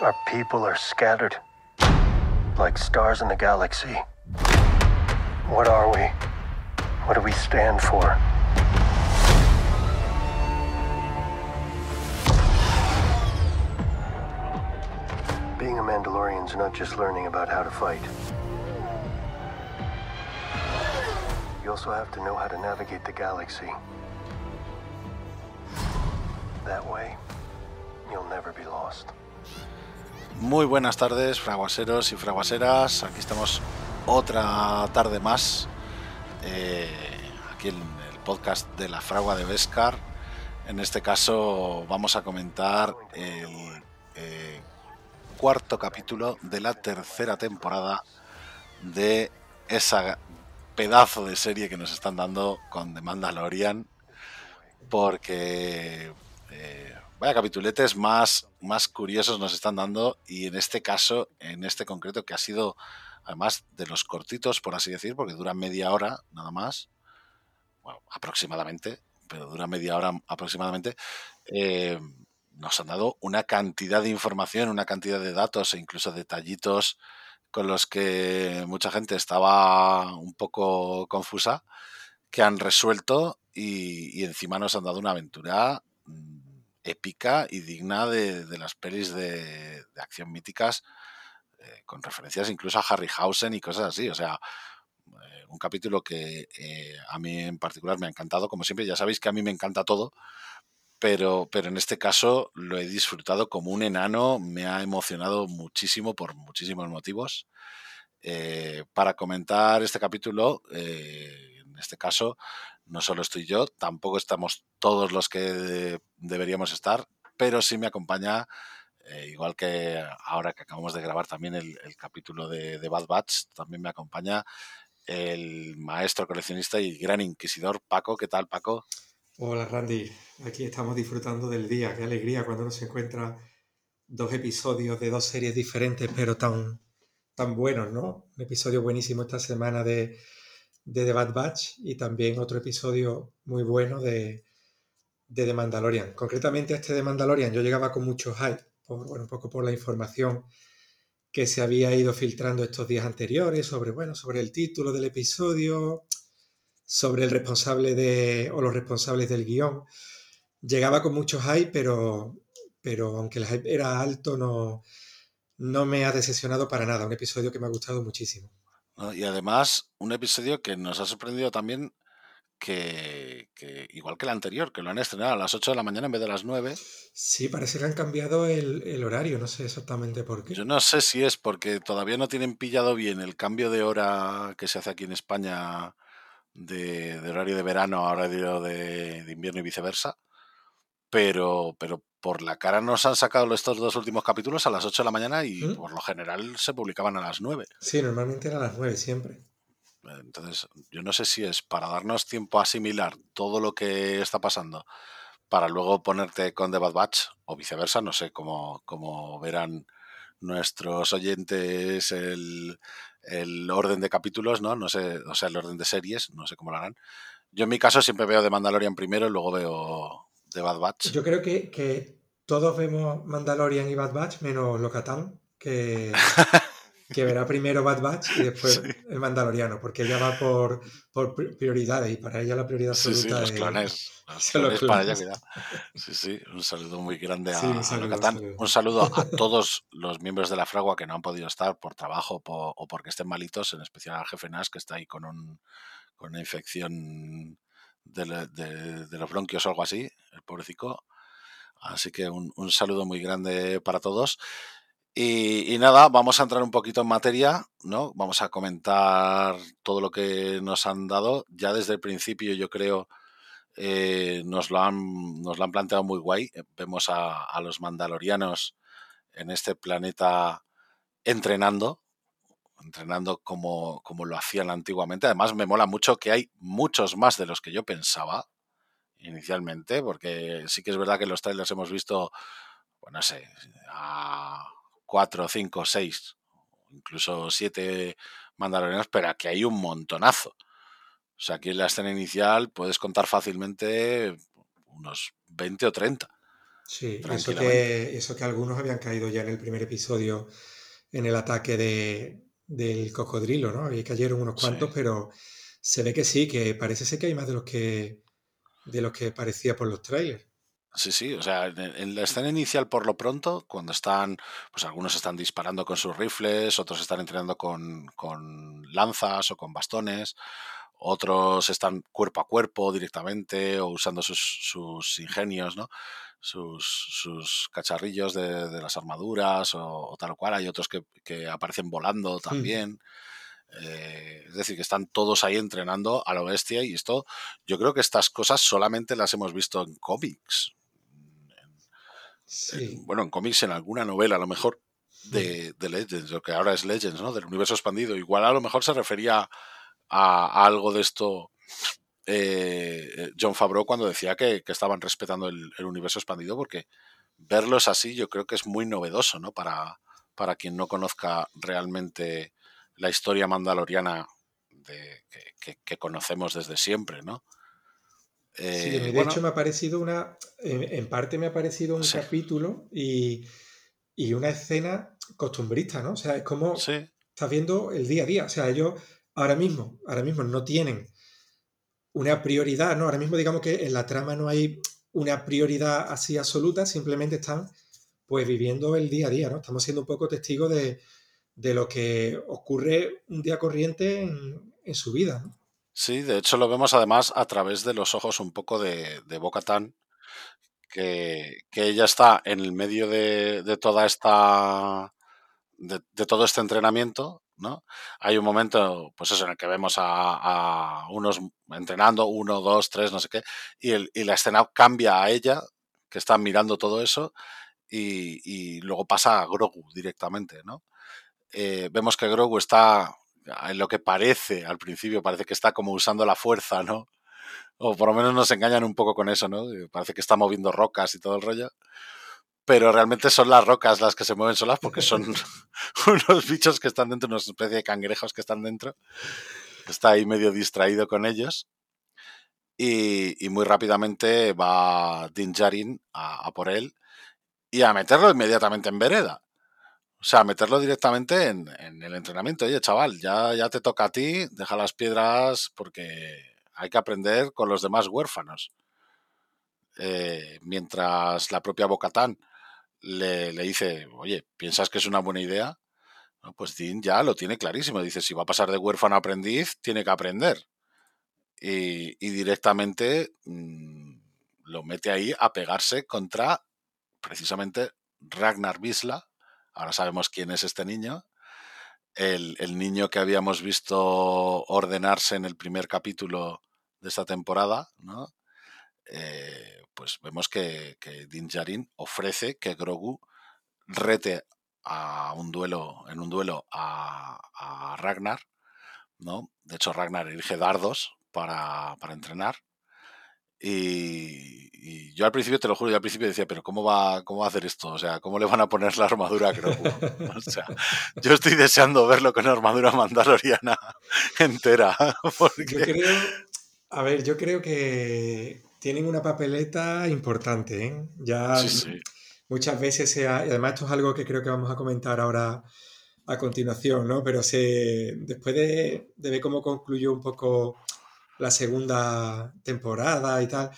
Our people are scattered, like stars in the galaxy. What are we? What do we stand for? Being a Mandalorian's not just learning about how to fight. You also have to know how to navigate the galaxy. That way, you'll never be lost. Muy buenas tardes, fraguaseros y fraguaseras. Aquí estamos otra tarde más. eh, aquí en el podcast de la fragua de Vescar. En este caso vamos a comentar el eh, cuarto capítulo de la tercera temporada de esa pedazo de serie que nos están dando con The Mandalorian. Porque eh, vaya capituletes más, más curiosos nos están dando y en este caso, en este concreto que ha sido además de los cortitos, por así decir, porque dura media hora nada más, bueno, aproximadamente, pero dura media hora aproximadamente, eh, nos han dado una cantidad de información, una cantidad de datos e incluso detallitos con los que mucha gente estaba un poco confusa, que han resuelto y, encima nos han dado una aventura mm, épica y digna de, las pelis de, acción míticas, eh, con referencias incluso a Harryhausen y cosas así. O sea, eh, un capítulo que eh, a mí en particular me ha encantado. Como siempre, ya sabéis que a mí me encanta todo, pero, pero en este caso lo he disfrutado como un enano. Me ha emocionado muchísimo por muchísimos motivos. Para comentar este capítulo, en este caso, no solo estoy yo, tampoco estamos todos los que de- deberíamos estar, pero sí me acompaña, eh, igual que ahora que acabamos de grabar también el, capítulo de, de Bad Batch, también me acompaña el maestro coleccionista y gran inquisidor Paco. ¿Qué tal, Paco? Hola Randy, aquí estamos disfrutando del día, qué alegría cuando uno se encuentra dos episodios de dos series diferentes, pero tan, tan buenos, ¿no? Un episodio buenísimo esta semana de, de The Bad Batch y también otro episodio muy bueno de, de The Mandalorian. Concretamente este de Mandalorian yo llegaba con mucho hype, por, bueno, un poco por la información que se había ido filtrando estos días anteriores sobre, bueno, sobre el título del episodio, sobre el responsable de, o los responsables del guion. Llegaba con mucho hype, pero, pero aunque el hype era alto, no, no me ha decepcionado para nada. Un episodio que me ha gustado muchísimo. ¿No? Y además, un episodio que nos ha sorprendido también que, que, igual que el anterior, que lo han estrenado a las 8 de la mañana en vez de las 9. Sí, parece que han cambiado el, el horario, no sé exactamente por qué. Yo no sé si es porque todavía no tienen pillado bien el cambio de hora que se hace aquí en España de, de horario de verano a horario de, de invierno y viceversa. Pero, pero por la cara nos han sacado estos dos últimos capítulos a las 8 de la mañana y ¿Mm? por lo general se publicaban a las 9. Sí, normalmente era a las 9 siempre. Entonces, yo no sé si es para darnos tiempo a asimilar todo lo que está pasando para luego ponerte con The Bad Batch o viceversa, no sé cómo, cómo verán nuestros oyentes el, el orden de capítulos, ¿no? No sé, o sea, el orden de series, no sé cómo lo harán. Yo en mi caso siempre veo The Mandalorian primero y luego veo The Bad Batch. Yo creo que, que todos vemos Mandalorian y Bad Batch, menos Locatán, que, que verá primero Bad Batch y después Sí. el Mandaloriano, porque ella va por, por pri- prioridades y para ella la prioridad Sí, sí, absoluta los es- clones. Los clones para ella. Sí, sí, un saludo muy grande a, Sí, un a saludo, un Locatán. saludo. Un saludo a todos los miembros de la Fragua que no han podido estar por trabajo o porque estén malitos, en especial al jefe Nas, que está ahí con, un, con una infección de, los bronquios o algo así, el pobrecito. Así que un, un saludo muy grande para todos. Y, nada, vamos a entrar un poquito en materia, ¿no? Vamos a comentar todo lo que nos han dado. Ya desde el principio, yo creo, eh, nos, lo han, nos lo han planteado muy guay. Vemos a los mandalorianos en este planeta entrenando, entrenando como, como lo hacían antiguamente. Además, me mola mucho que hay muchos más de los que yo pensaba inicialmente, porque sí que es verdad que en los trailers hemos visto, pues no sé, a cuatro, cinco, seis, incluso siete mandalorianos, pero aquí hay un montonazo. O sea, aquí en la escena inicial puedes contar fácilmente unos 20 o 30. Sí, eso que, eso que algunos habían caído ya en el primer episodio en el ataque de, del cocodrilo, ¿no? Ahí cayeron unos cuantos, pero se ve que sí, que parece ser que hay más de los que de los que parecía por los trailers. Sí, sí, o sea, en, la escena inicial por lo pronto, cuando están, pues algunos están disparando con sus rifles, otros están entrenando con, con lanzas o con bastones, otros están cuerpo a cuerpo directamente o usando sus, sus ingenios, ¿no? Sus, sus cacharrillos de, de, las armaduras o, tal o cual. Hay otros que, que aparecen volando también. Eh, es decir, que están todos ahí entrenando a lo bestia y esto, yo creo que estas cosas solamente las hemos visto en cómics. bueno, en cómics, en alguna novela a lo mejor de, de, Legends, lo que ahora es Legends, ¿no? Del universo expandido. Igual a lo mejor se refería a, algo de esto eh, John Favreau cuando decía que, estaban respetando el, universo expandido, porque verlos así yo creo que es muy novedoso, ¿no? Para, para quien no conozca realmente la historia mandaloriana de, que, conocemos desde siempre, ¿no? sí, de eh, hecho me ha parecido una, en, parte me ha parecido un capítulo y, una escena costumbrista, ¿no? O sea, es como estás viendo el día a día, o sea, ellos ahora mismo, ahora mismo no tienen una prioridad, ¿no? Ahora mismo digamos que en la trama no hay una prioridad así absoluta, simplemente están pues viviendo el día a día, ¿no? Estamos siendo un poco testigos de, de lo que ocurre un día corriente en, su vida. Sí, de hecho lo vemos además a través de los ojos un poco de, de Bocatán, que, ella está en el medio de, toda esta. De, todo este entrenamiento, ¿no? Hay un momento, pues eso, en el que vemos a, unos entrenando, uno, dos, tres, no sé qué, y, el, y la escena cambia a ella, que está mirando todo eso, y, y luego pasa a Grogu directamente, ¿no? Eh, vemos que Grogu está en lo que parece al principio, parece que está como usando la fuerza, ¿no? O por lo menos nos engañan un poco con eso, ¿no? Parece que está moviendo rocas y todo el rollo. Pero realmente son las rocas las que se mueven solas porque son unos bichos que están dentro, una especie de cangrejos que están dentro. Está ahí medio distraído con ellos. Y, muy rápidamente va Din Djarin a, a por él y a meterlo inmediatamente en vereda. O sea, meterlo directamente en, el entrenamiento. Oye, chaval, ya, ya te toca a ti, deja las piedras porque hay que aprender con los demás huérfanos. Eh, mientras la propia Bocatán le, dice, oye, ¿piensas que es una buena idea? pues Dean ya lo tiene clarísimo. Dice, si va a pasar de huérfano a aprendiz, tiene que aprender. Y, directamente mm, lo mete ahí a pegarse contra precisamente Ragnar Visla, ahora sabemos quién es este niño, el, niño que habíamos visto ordenarse en el primer capítulo de esta temporada, ¿no? Eh, pues vemos que, que Din Djarin ofrece que Grogu rete a un duelo, en un duelo a, a Ragnar, ¿no? De hecho, Ragnar elige dardos para, para entrenar y, yo al principio, te lo juro, yo al principio decía, pero ¿cómo va, ¿cómo va a hacer esto? O sea, ¿cómo le van a poner la armadura a Grogu? O sea, yo estoy deseando verlo con armadura mandaloriana entera. Yo creo, a ver, yo creo que tienen una papeleta importante, ¿eh? Ya muchas veces, sea, y además esto es algo que creo que vamos a comentar ahora a continuación, ¿no? Pero se, después de, de ver cómo concluyó un poco la segunda temporada y tal,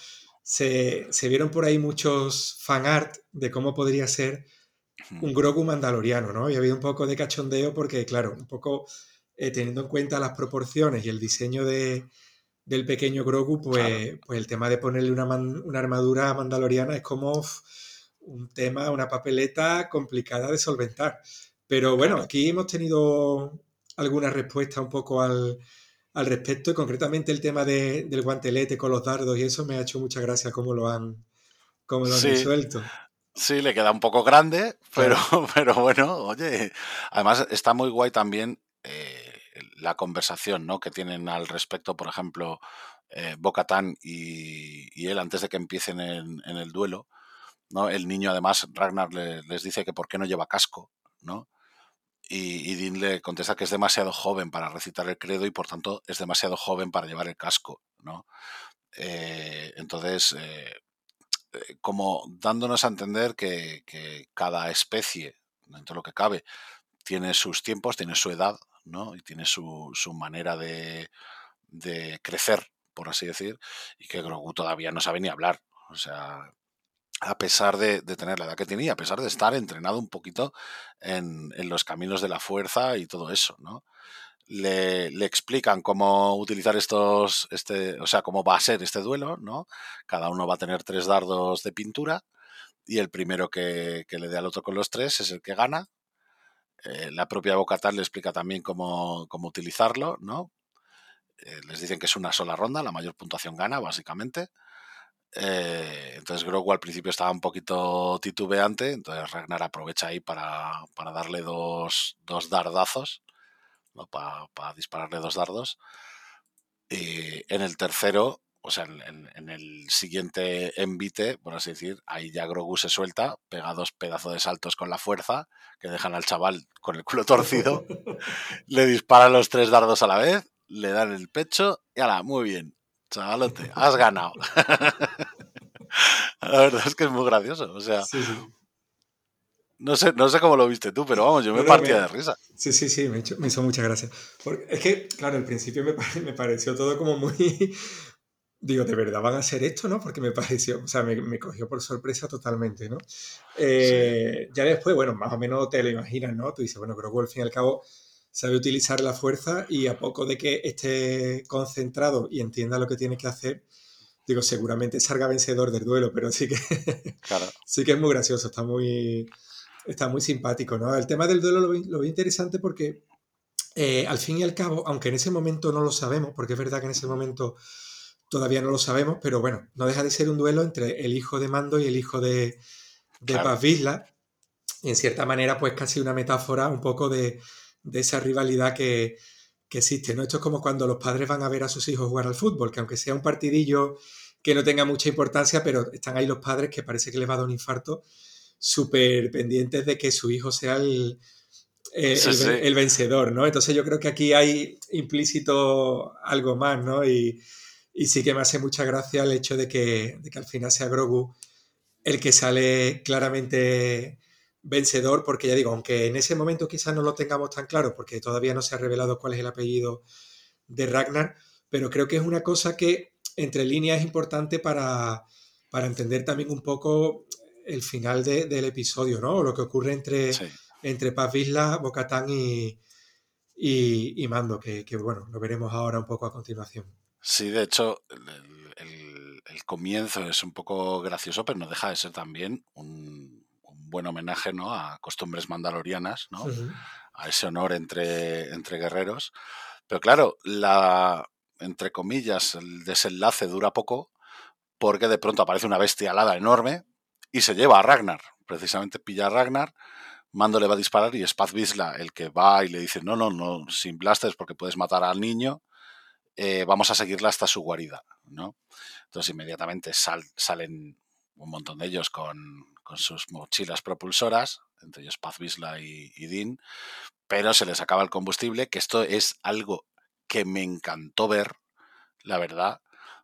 se, vieron por ahí muchos fan art de cómo podría ser un Grogu mandaloriano, ¿no? Y había un poco de cachondeo porque, claro, un poco eh, teniendo en cuenta las proporciones y el diseño de, del pequeño Grogu, pues, pues el tema de ponerle una, una armadura mandaloriana es como un tema, una papeleta complicada de solventar. Pero bueno, aquí hemos tenido alguna respuesta un poco al, al respecto y concretamente el tema del guantelete con los dardos y eso me ha hecho mucha gracia cómo lo han, cómo lo han resuelto. Sí, le queda un poco grande, pero, pero bueno, oye, además está muy guay también eh, la conversación ¿no? que tienen al respecto, por ejemplo, eh, Bocatán y, él antes de que empiecen en, el duelo. ¿no? El niño, además, Ragnar les dice que por qué no lleva casco, ¿no? y, Dean le contesta que es demasiado joven para recitar el credo y por tanto es demasiado joven para llevar el casco, ¿no? Eh, entonces, eh, eh, como dándonos a entender que, cada especie, dentro de lo que cabe, tiene sus tiempos, tiene su edad, ¿no? Y tiene su, manera de, crecer, por así decir, y que Grogu todavía no sabe ni hablar. O sea, a pesar de, tener la edad que tenía, a pesar de estar entrenado un poquito en, en, los caminos de la fuerza y todo eso, ¿no? le, explican cómo utilizar estos, este, o sea, cómo va a ser este duelo, ¿no? Cada uno va a tener tres dardos de pintura y el primero que, le dé al otro con los tres es el que gana. Eh, la propia Bocatal le explica también cómo, utilizarlo, ¿no? Eh, les dicen que es una sola ronda, la mayor puntuación gana, básicamente. Eh, entonces Grogu al principio estaba un poquito titubeante, entonces Ragnar aprovecha ahí para, darle dos, dos dardazos para dispararle dos dardos. Y en el tercero, o sea, en, el siguiente envite, por así decir, ahí ya Grogu se suelta, pega dos pedazos de saltos con la fuerza, que dejan al chaval con el culo torcido, le disparan los tres dardos a la vez, le dan el pecho y ala, muy bien, chavalote, has ganado. la verdad es que es muy gracioso, o sea, no sé, no sé cómo lo viste tú, pero vamos, yo me partía de risa. Sí, sí, sí, me, hizo muchas gracias. Porque es que, claro, al principio me, me, pareció todo como muy... Digo, ¿de verdad van a hacer esto, no? Porque me pareció, o sea, me, cogió por sorpresa totalmente, ¿no? Eh, ya después, bueno, más o menos te lo imaginas, ¿no? Tú dices, bueno, creo que al fin y al cabo sabe utilizar la fuerza y a poco de que esté concentrado y entienda lo que tiene que hacer, digo, seguramente salga vencedor del duelo, pero sí que, claro. sí que es muy gracioso, está muy, está muy simpático, ¿no? El tema del duelo lo vi, lo interesante porque eh, al fin y al cabo, aunque en ese momento no lo sabemos, porque es verdad que en ese momento todavía no lo sabemos, pero bueno, no deja de ser un duelo entre el hijo de Mando y el hijo de, de Paz Vizla, y en cierta manera, pues casi una metáfora un poco de, esa rivalidad que, que, existe, ¿no? Esto es como cuando los padres van a ver a sus hijos jugar al fútbol, que aunque sea un partidillo que no tenga mucha importancia, pero están ahí los padres que parece que les va a dar un infarto súper pendientes de que su hijo sea el, el, vencedor, ¿no? Entonces yo creo que aquí hay implícito algo más, ¿no? Y, sí que me hace mucha gracia el hecho de que, de que al final sea Grogu el que sale claramente vencedor, porque ya digo, aunque en ese momento quizás no lo tengamos tan claro, porque todavía no se ha revelado cuál es el apellido de Ragnar, pero creo que es una cosa que entre líneas es importante para, para entender también un poco el final del episodio, ¿no? lo que ocurre entre, entre Paz Vizla, Bocatán y, y, Mando, que, bueno, lo veremos ahora un poco a continuación. Sí, de hecho, el, comienzo es un poco gracioso, pero no deja de ser también un, buen homenaje ¿no? a costumbres mandalorianas, ¿no? a ese honor entre, entre guerreros. Pero claro, la, entre comillas, el desenlace dura poco porque de pronto aparece una bestia alada enorme y se lleva a Ragnar. Precisamente pilla a Ragnar, Mando le va a disparar y es Paz el que va y le dice, no, no, no, sin blasters porque puedes matar al niño, eh, vamos a seguirla hasta su guarida, ¿no? Entonces inmediatamente salen un montón de ellos con, sus mochilas propulsoras, entre ellos Paz Vizla y, y Dean, pero se les acaba el combustible, que esto es algo que me encantó ver, la verdad,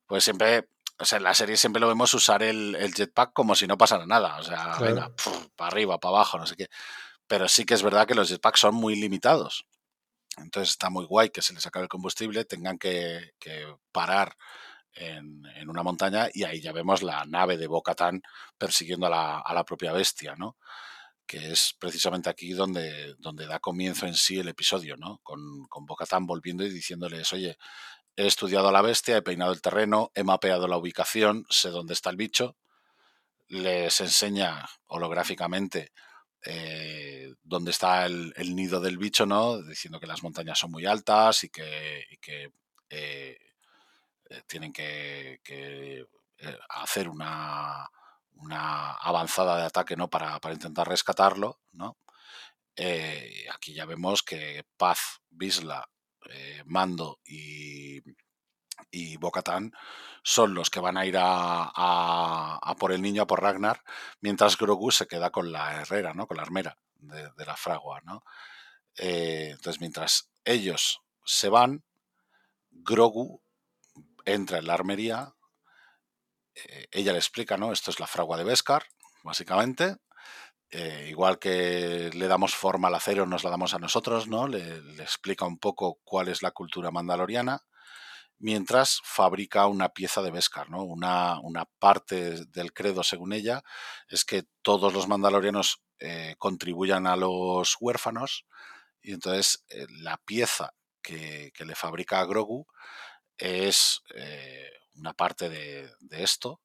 pues siempre o sea, en la serie siempre lo vemos usar el, jetpack como si no pasara nada. O sea, venga, para arriba, para abajo, no sé qué. Pero sí que es verdad que los jetpacks son muy limitados. Entonces está muy guay que se les acabe el combustible, tengan que, parar en, una montaña y ahí ya vemos la nave de Bocatán persiguiendo a la, propia bestia, ¿no? Que es precisamente aquí donde, donde da comienzo en sí el episodio, ¿no? Con, con Bocatán volviendo y diciéndoles, oye, He estudiado a la bestia, he peinado el terreno, he mapeado la ubicación, sé dónde está el bicho. Les enseña holográficamente eh, dónde está el, nido del bicho, ¿no? Diciendo que las montañas son muy altas y que, eh, eh, tienen que, hacer una, avanzada de ataque, ¿no? Para, intentar rescatarlo, ¿no? aquí ya vemos que Paz, Bisla Mando y, y Bocatán son los que van a ir a, por el niño, a por Ragnar, mientras Grogu se queda con la herrera, ¿no? con la armera de, la fragua. ¿no? Eh, entonces, mientras ellos se van, Grogu entra en la armería eh, ella le explica, ¿no? Esto es la fragua de Beskar, básicamente. Eh, igual que le damos forma al acero, nos la damos a nosotros, ¿no? Le, explica un poco cuál es la cultura mandaloriana, mientras fabrica una pieza de Beskar, ¿no? Una, una parte del credo, según ella, es que todos los mandalorianos eh, contribuyan a los huérfanos, y entonces la pieza que, le fabrica a Grogu es una parte de, esto.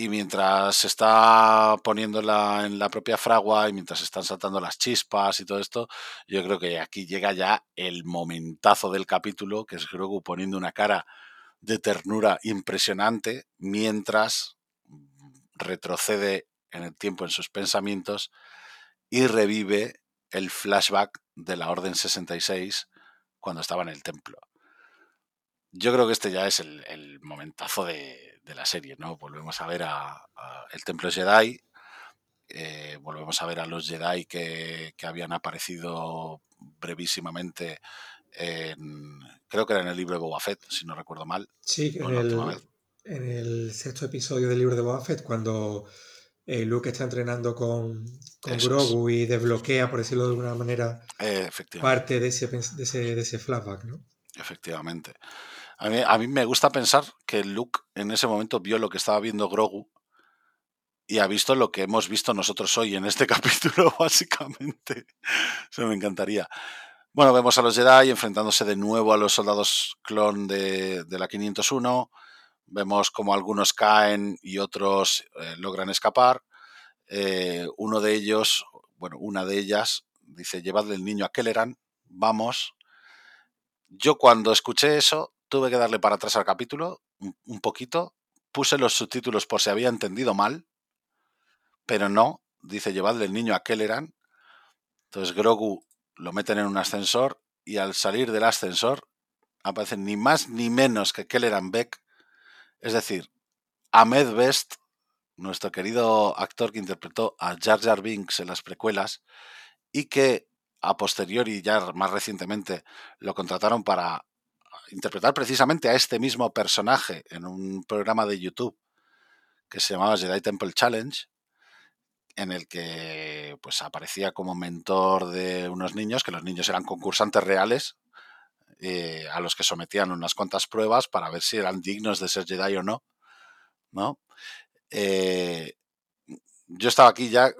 Y mientras se está poniéndola en la propia fragua y mientras están saltando las chispas y todo esto, yo creo que aquí llega ya el momentazo del capítulo, que es Grogu poniendo una cara de ternura impresionante mientras retrocede en el tiempo en sus pensamientos y revive el flashback de la Orden 66 cuando estaba en el templo. Yo creo que este ya es el, momentazo de, la serie, ¿no? Volvemos a ver a, el Templo Jedi, eh, volvemos a ver a los Jedi que, habían aparecido brevísimamente en, creo que era en el libro de Boba Fett, si no recuerdo mal. Sí, en el, en el, sexto episodio del libro de Boba Fett, cuando eh, Luke está entrenando con, con Grogu y desbloquea, por decirlo de alguna manera, parte de ese, de ese, de ese flashback, ¿no? Efectivamente. A mí, me gusta pensar que Luke en ese momento vio lo que estaba viendo Grogu y ha visto lo que hemos visto nosotros hoy en este capítulo, básicamente. Eso me encantaría. Bueno, vemos a los Jedi enfrentándose de nuevo a los soldados clon de, la 501. Vemos como algunos caen y otros eh, logran escapar. Eh, uno de ellos, bueno, una de ellas, dice, llevadle el niño a Kelleran, vamos. Yo cuando escuché eso tuve que darle para atrás al capítulo un, poquito, puse los subtítulos por si había entendido mal, pero no, dice llevadle el niño a Kelleran. Entonces Grogu lo meten en un ascensor y al salir del ascensor aparecen ni más ni menos que Kelleran Beck, es decir, Ahmed Best, nuestro querido actor que interpretó a Jar Jar Binks en las precuelas y que a posteriori, ya más recientemente, lo contrataron para interpretar precisamente a este mismo personaje en un programa de YouTube que se llamaba Jedi Temple Challenge, en el que pues aparecía como mentor de unos niños, que los niños eran concursantes reales, eh, a los que sometían unas cuantas pruebas para ver si eran dignos de ser Jedi o no. ¿no? Eh, yo estaba aquí ya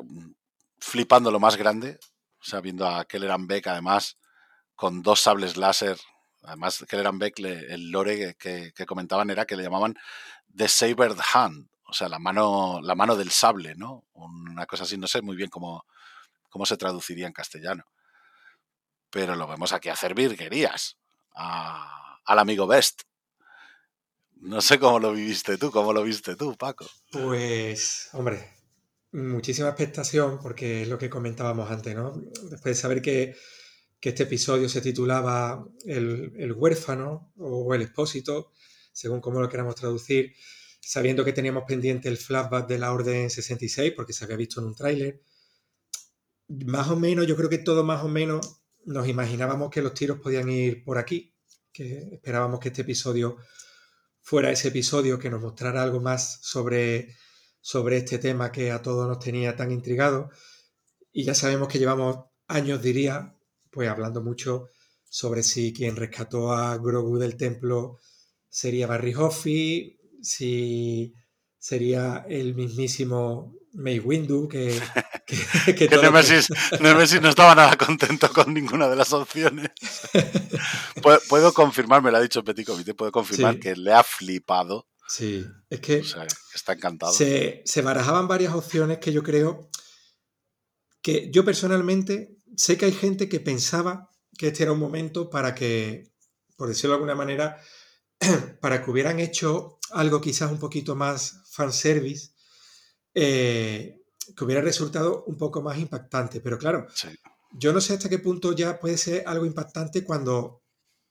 flipando lo más grande, o sea, viendo a Kelleran Beck además con dos sables láser Además, Kelleran Beck, el lore que, comentaban era que le llamaban The Sabered Hand, o sea, la mano, la mano del sable, ¿no? Una cosa así, no sé muy bien cómo, cómo se traduciría en castellano. Pero lo vemos aquí hacer virguerías al amigo Best. No sé cómo lo viviste tú, cómo lo viste tú, Paco. Pues, hombre, muchísima expectación, porque es lo que comentábamos antes, ¿no? Después de saber que que este episodio se titulaba el, huérfano o el expósito, según como lo queramos traducir, sabiendo que teníamos pendiente el flashback de la Orden 66, porque se había visto en un tráiler. Más o menos, yo creo que todo más o menos nos imaginábamos que los tiros podían ir por aquí, que esperábamos que este episodio fuera ese episodio que nos mostrara algo más sobre, sobre este tema que a todos nos tenía tan intrigados. Y ya sabemos que llevamos años, diría, pues hablando mucho sobre si quien rescató a Grogu del templo sería Barry Hoffy, si sería el mismísimo May Windu, que... que, que, Nemesis, no estaba nada contento con ninguna de las opciones. puedo, confirmar, me lo ha dicho Petit Comité, puedo confirmar que le ha flipado. Sí, es que... está encantado. Se, se barajaban varias opciones que yo creo que yo personalmente sé que hay gente que pensaba que este era un momento para que, por decirlo de alguna manera, para que hubieran hecho algo quizás un poquito más fanservice, eh, que hubiera resultado un poco más impactante. Pero claro, yo no sé hasta qué punto ya puede ser algo impactante cuando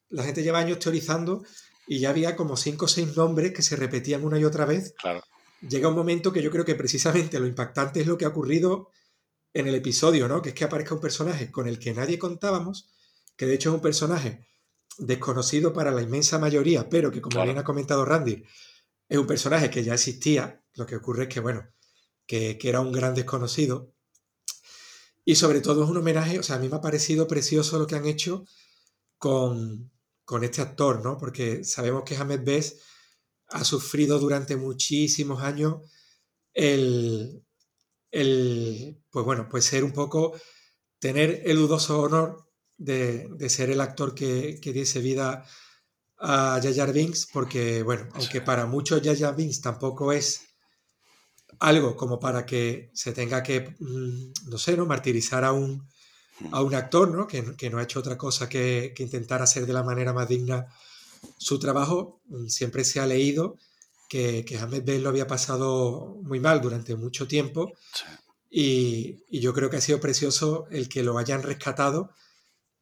la gente lleva años teorizando y ya había como cinco o seis nombres que se repetían una y otra vez. Llega un momento que yo creo que precisamente lo impactante es lo que ha ocurrido en el episodio, ¿no? Que es que aparezca un personaje con el que nadie contábamos, que de hecho es un personaje desconocido para la inmensa mayoría, pero que como bien ha comentado Randy, es un personaje que ya existía, lo que ocurre es que, bueno, que, que era un gran desconocido. Y sobre todo es un homenaje, o sea, a mí me ha parecido precioso lo que han hecho con, con este actor, ¿no? Porque sabemos que Ahmed Bess ha sufrido durante muchísimos años el, el, pues bueno, pues ser un poco, tener el dudoso honor de, de ser el actor que, que, diese vida a Jar Binks, porque bueno, aunque para muchos Jar Binks tampoco es algo como para que se tenga que, mm, no sé, ¿no? martirizar a un, a un actor, ¿no? Que, que, no ha hecho otra cosa que, que, intentar hacer de la manera más digna su trabajo. Mm, siempre se ha leído que, que Ahmed lo había pasado muy mal durante mucho tiempo sí. y, y, yo creo que ha sido precioso el que lo hayan rescatado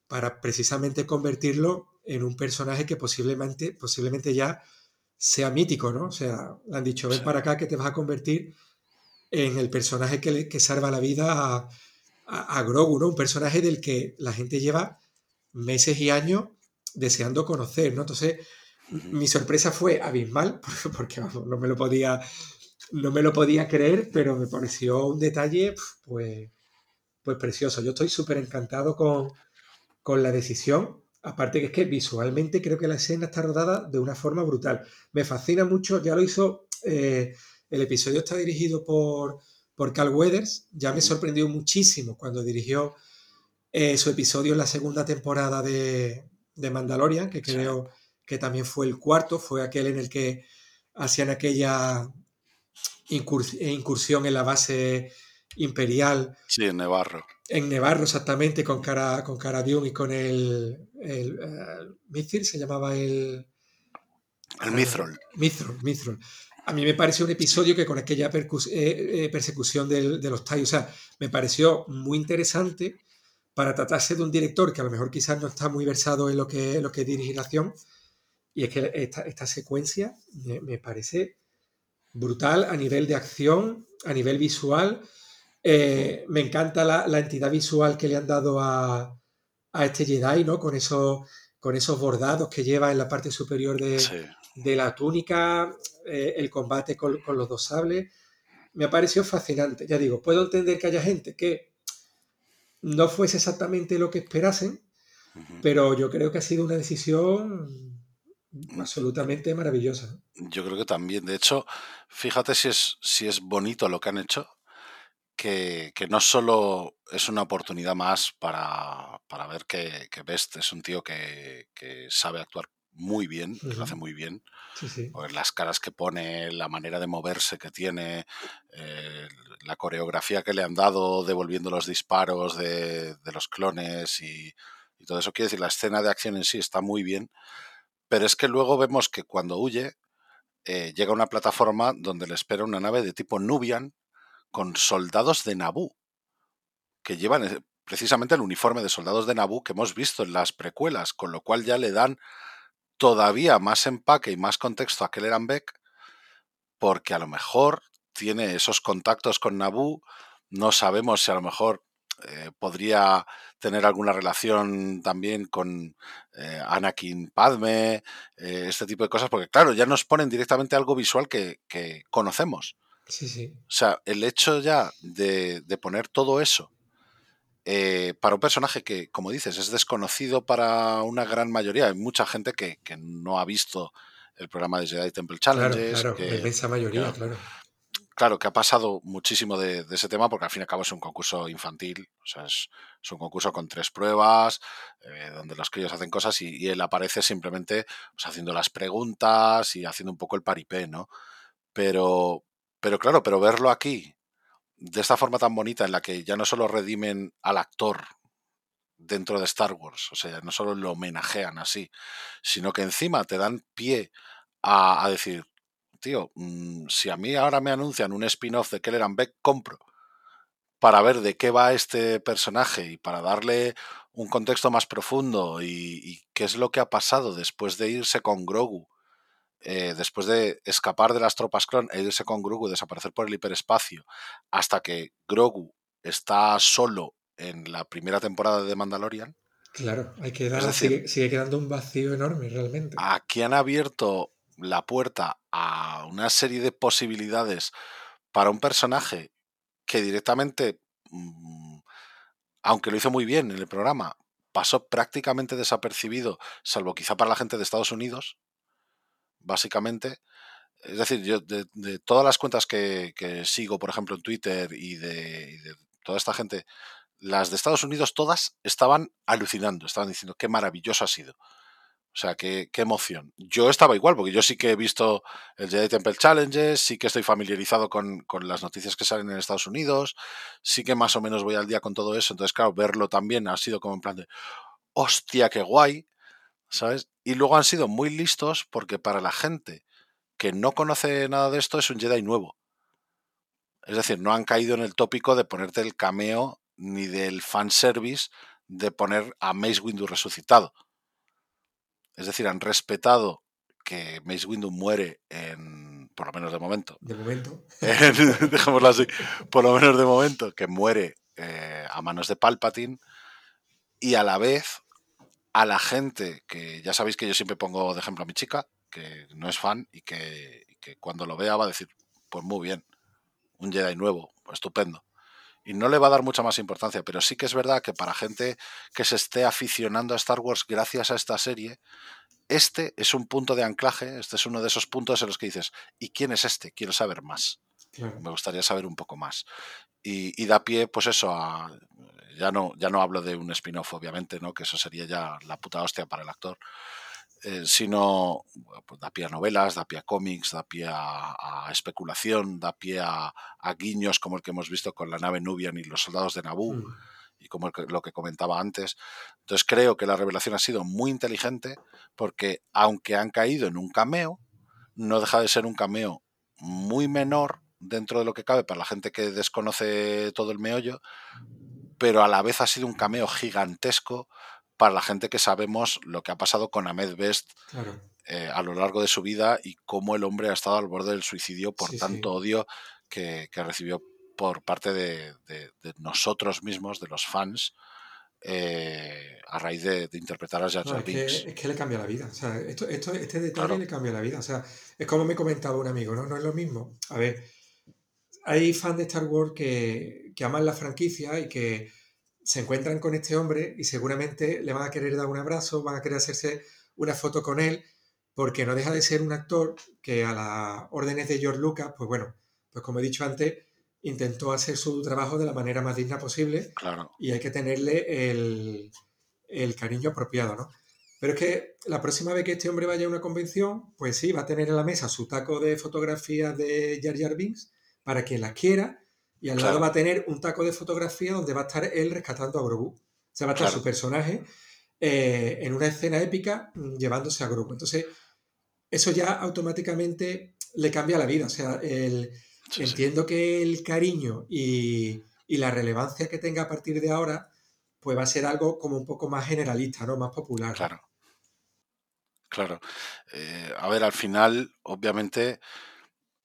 para precisamente convertirlo en un personaje que posiblemente, posiblemente ya sea mítico, ¿no? O sea, le han dicho, ven sí. para acá que te vas a convertir en el personaje que, le, que salva la vida a, a, a, Grogu, ¿no? Un personaje del que la gente lleva meses y años deseando conocer, ¿no? Entonces, mi sorpresa fue abismal, porque vamos, no me lo podía no me lo podía creer, pero me pareció un detalle pues, pues precioso. Yo estoy súper encantado con, con la decisión. Aparte que es que visualmente creo que la escena está rodada de una forma brutal. Me fascina mucho, ya lo hizo, eh, el episodio está dirigido por, por Carl Weathers, ya me sorprendió muchísimo cuando dirigió eh, su episodio en la segunda temporada de, de Mandalorian, que creo sí. Que también fue el cuarto, fue aquel en el que hacían aquella incursión en la base imperial. Sí, en Nevarro. En Nevarro, exactamente, con Cara, con y con el, el, el Mithril, se llamaba el... El Mithril. Uh, Mithril, Mithril. A mí me pareció un episodio que con aquella eh, eh, persecución del, de los TIE, o sea, me pareció muy interesante para tratarse de un director que a lo mejor quizás no está muy versado en lo que, en lo que es y es que esta, esta secuencia me, me, parece brutal a nivel de acción, a nivel visual. Eh, me encanta la, la, entidad visual que le han dado a, a, este Jedi, ¿no? Con esos, con esos bordados que lleva en la parte superior de, sí. de la túnica, eh, el combate con, con, los dos sables. Me ha parecido fascinante. Ya digo, puedo entender que haya gente que no fuese exactamente lo que esperasen, uh -huh. pero yo creo que ha sido una decisión absolutamente maravillosa. Yo creo que también. De hecho, fíjate si es, si es bonito lo que han hecho, que, que no solo es una oportunidad más para, para ver que, que, Best es un tío que, que sabe actuar muy bien, uh -huh. lo hace muy bien. Sí, sí. Las caras que pone, la manera de moverse que tiene, eh, la coreografía que le han dado devolviendo los disparos de, de los clones y, y, todo eso. Quiere decir, la escena de acción en sí está muy bien, pero es que luego vemos que cuando huye, eh, llega a una plataforma donde le espera una nave de tipo Nubian con soldados de Naboo, que llevan eh, precisamente el uniforme de soldados de Naboo que hemos visto en las precuelas, con lo cual ya le dan todavía más empaque y más contexto a Kelleran Beck, porque a lo mejor tiene esos contactos con Naboo, no sabemos si a lo mejor eh, podría tener alguna relación también con eh, Anakin Padme, eh, este tipo de cosas, porque claro, ya nos ponen directamente algo visual que, que conocemos. Sí, sí. O sea, el hecho ya de, de poner todo eso eh, para un personaje que, como dices, es desconocido para una gran mayoría, hay mucha gente que, que no ha visto el programa de Jedi Temple Challenges. Claro, claro, que, la inmensa mayoría, claro. claro claro, que ha pasado muchísimo de, ese tema porque al fin y al cabo es un concurso infantil, o sea, es, un concurso con tres pruebas, eh, donde los críos hacen cosas y, él aparece simplemente pues, haciendo las preguntas y haciendo un poco el paripé, ¿no? Pero, pero claro, pero verlo aquí, de esta forma tan bonita en la que ya no solo redimen al actor dentro de Star Wars, o sea, no solo lo homenajean así, sino que encima te dan pie a decir, tío, mmm, si a mí ahora me anuncian un spin-off de Keller Beck, compro para ver de qué va este personaje y para darle un contexto más profundo y, y qué es lo que ha pasado después de irse con Grogu, eh, después de escapar de las tropas clon e irse con Grogu, desaparecer por el hiperespacio, hasta que Grogu está solo en la primera temporada de Mandalorian. Claro, hay que dar, es decir, sigue, sigue, quedando un vacío enorme realmente. Aquí han abierto la puerta a una serie de posibilidades para un personaje que directamente, mm, aunque lo hizo muy bien en el programa, pasó prácticamente desapercibido, salvo quizá para la gente de Estados Unidos, básicamente. Es decir, yo de, todas las cuentas que, sigo, por ejemplo, en Twitter y de, toda esta gente, las de Estados Unidos todas estaban alucinando, estaban diciendo qué maravilloso ha sido. O sea, qué, qué, emoción. Yo estaba igual, porque yo sí que he visto el Jedi Temple Challenges, sí que estoy familiarizado con, con, las noticias que salen en Estados Unidos, sí que más o menos voy al día con todo eso. Entonces, claro, verlo también ha sido como en plan de, hostia, qué guay, ¿sabes? Y luego han sido muy listos porque para la gente que no conoce nada de esto es un Jedi nuevo. Es decir, no han caído en el tópico de ponerte el cameo ni del fanservice de poner a Mace Windu resucitado es decir, han respetado que Mace Windu muere en, por lo menos de momento. De momento. dejémoslo así, por lo menos de momento, que muere eh, a manos de Palpatine y a la vez a la gente que ya sabéis que yo siempre pongo de ejemplo a mi chica, que no es fan y que, que cuando lo vea va a decir, pues muy bien, un Jedi nuevo, estupendo y no le va a dar mucha más importancia, pero sí que es verdad que para gente que se esté aficionando a Star Wars gracias a esta serie, este es un punto de anclaje, este es uno de esos puntos en los que dices, ¿y quién es este? Quiero saber más. Me gustaría saber un poco más. Y, da pie, pues eso, a, ya no, ya no hablo de un spin-off, obviamente, ¿no? Que eso sería ya la puta hostia para el actor. Eh, sino pues, da pie a novelas, da pie a cómics, da pie a, especulación, da pie a, guiños como el que hemos visto con la nave Nubian y los soldados de Naboo. Mm. Y como lo que comentaba antes. Entonces creo que la revelación ha sido muy inteligente porque aunque han caído en un cameo, no deja de ser un cameo muy menor dentro de lo que cabe para la gente que desconoce todo el meollo, pero a la vez ha sido un cameo gigantesco para la gente que sabemos lo que ha pasado con Ahmed Best eh, a lo largo de su vida y cómo el hombre ha estado al borde del suicidio por tanto odio que, recibió por parte de, nosotros mismos, de los fans, eh, a raíz de, interpretar a Jar Jar es, que, le cambia la vida. este detalle le cambia la vida. O sea, es como me comentaba un amigo, ¿no? No es lo mismo. A ver, hay fans de Star Wars que, que aman la franquicia y que se encuentran con este hombre y seguramente le van a querer dar un abrazo, van a querer hacerse una foto con él, porque no deja de ser un actor que a las órdenes de George Lucas, pues bueno, pues como he dicho antes, intentó hacer su trabajo de la manera más digna posible claro. y hay que tenerle el, el cariño apropiado, ¿no? Pero es que la próxima vez que este hombre vaya a una convención, pues sí, va a tener en la mesa su taco de fotografías de Jar Jar Binks para quien las quiera y al lado va a tener un taco de fotografía donde va a estar él rescatando a Grogu. O sea, va a estar su personaje eh, en una escena épica mm, llevándose a Grogu. Entonces, eso ya automáticamente le cambia la vida. O sea, entiendo que el cariño y, la relevancia que tenga a partir de ahora, pues va a ser algo como un poco más generalista, ¿no? Más popular. Claro. Claro. Eh, a ver, al final, obviamente,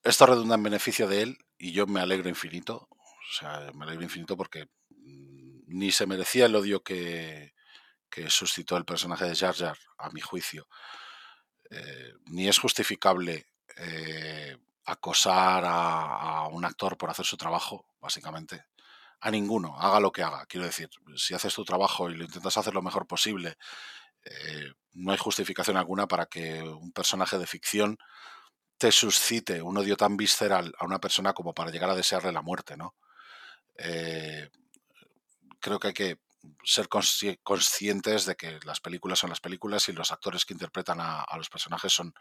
esto redunda en beneficio de él y yo me alegro infinito. O sea, me alegro infinito porque mm, ni se merecía el odio que, suscitó el personaje de Jar Jar, a mi juicio. Eh, ni es justificable eh, acosar a, un actor por hacer su trabajo, básicamente. A ninguno, haga lo que haga. Quiero decir, si haces tu trabajo y lo intentas hacer lo mejor posible, eh, no hay justificación alguna para que un personaje de ficción te suscite un odio tan visceral a una persona como para llegar a desearle la muerte, ¿no? Eh, creo que hay que ser conscientes de que las películas son las películas y los actores que interpretan a, los personajes son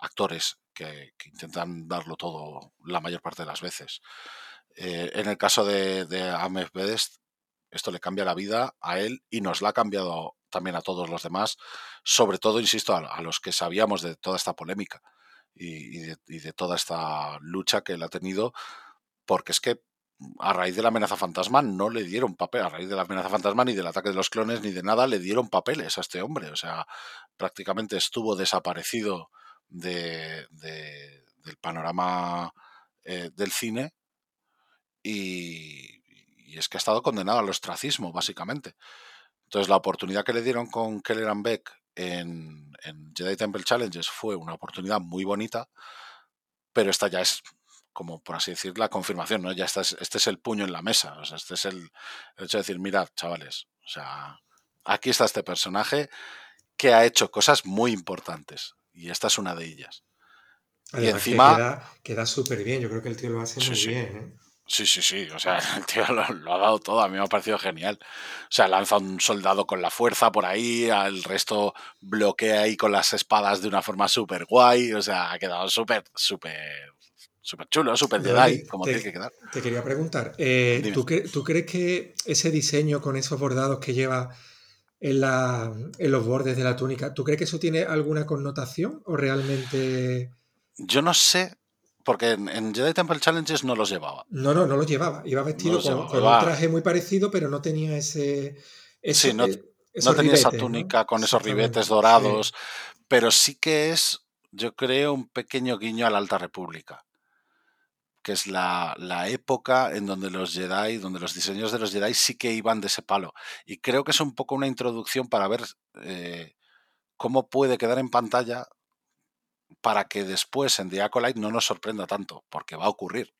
actores que, intentan darlo todo la mayor parte de las veces. Eh, en el caso de, de Ahmed esto le cambia la vida a él y nos la ha cambiado también a todos los demás, sobre todo, insisto, a los que sabíamos de toda esta polémica y, de, toda esta lucha que él ha tenido, porque es que a raíz de la amenaza fantasma no le dieron papel, a raíz de la amenaza fantasma ni del ataque de los clones ni de nada le dieron papeles a este hombre, o sea, prácticamente estuvo desaparecido de, del panorama eh, del cine y, y, es que ha estado condenado al ostracismo, básicamente. Entonces la oportunidad que le dieron con Kelleran Beck en, Jedi Temple Challenges fue una oportunidad muy bonita, pero esta ya es como por así decir, la confirmación, ¿no? Ya está, este es el puño en la mesa, o sea, este es el, hecho de decir, mirad, chavales, o sea, aquí está este personaje que ha hecho cosas muy importantes y esta es una de ellas. y encima... queda, súper bien, yo creo que el tío lo hace muy bien, ¿eh? Sí, sí, sí. O sea, el tío lo, ha dado todo. A mí me ha parecido genial. O sea, lanza un soldado con la fuerza por ahí, al resto bloquea ahí con las espadas de una forma súper guay. O sea, ha quedado súper, súper, súper chulo, súper Jedi, como te, tiene que quedar. Te quería preguntar, eh, ¿tú, ¿tú, crees que ese diseño con esos bordados que lleva en, la, en los bordes de la túnica, ¿tú crees que eso tiene alguna connotación o realmente...? Yo no sé, porque en, Jedi Temple Challenges no los llevaba. No, no, no los llevaba. Iba vestido con, un traje muy parecido, pero no tenía ese. sí, no, eh, tenía esa túnica con esos ribetes dorados. Pero sí que es, yo creo, un pequeño guiño a la Alta República. Que es la, época en donde los Jedi, donde los diseños de los Jedi sí que iban de ese palo. Y creo que es un poco una introducción para ver eh, cómo puede quedar en pantalla para que después en The Acolyte no nos sorprenda tanto, porque va a ocurrir.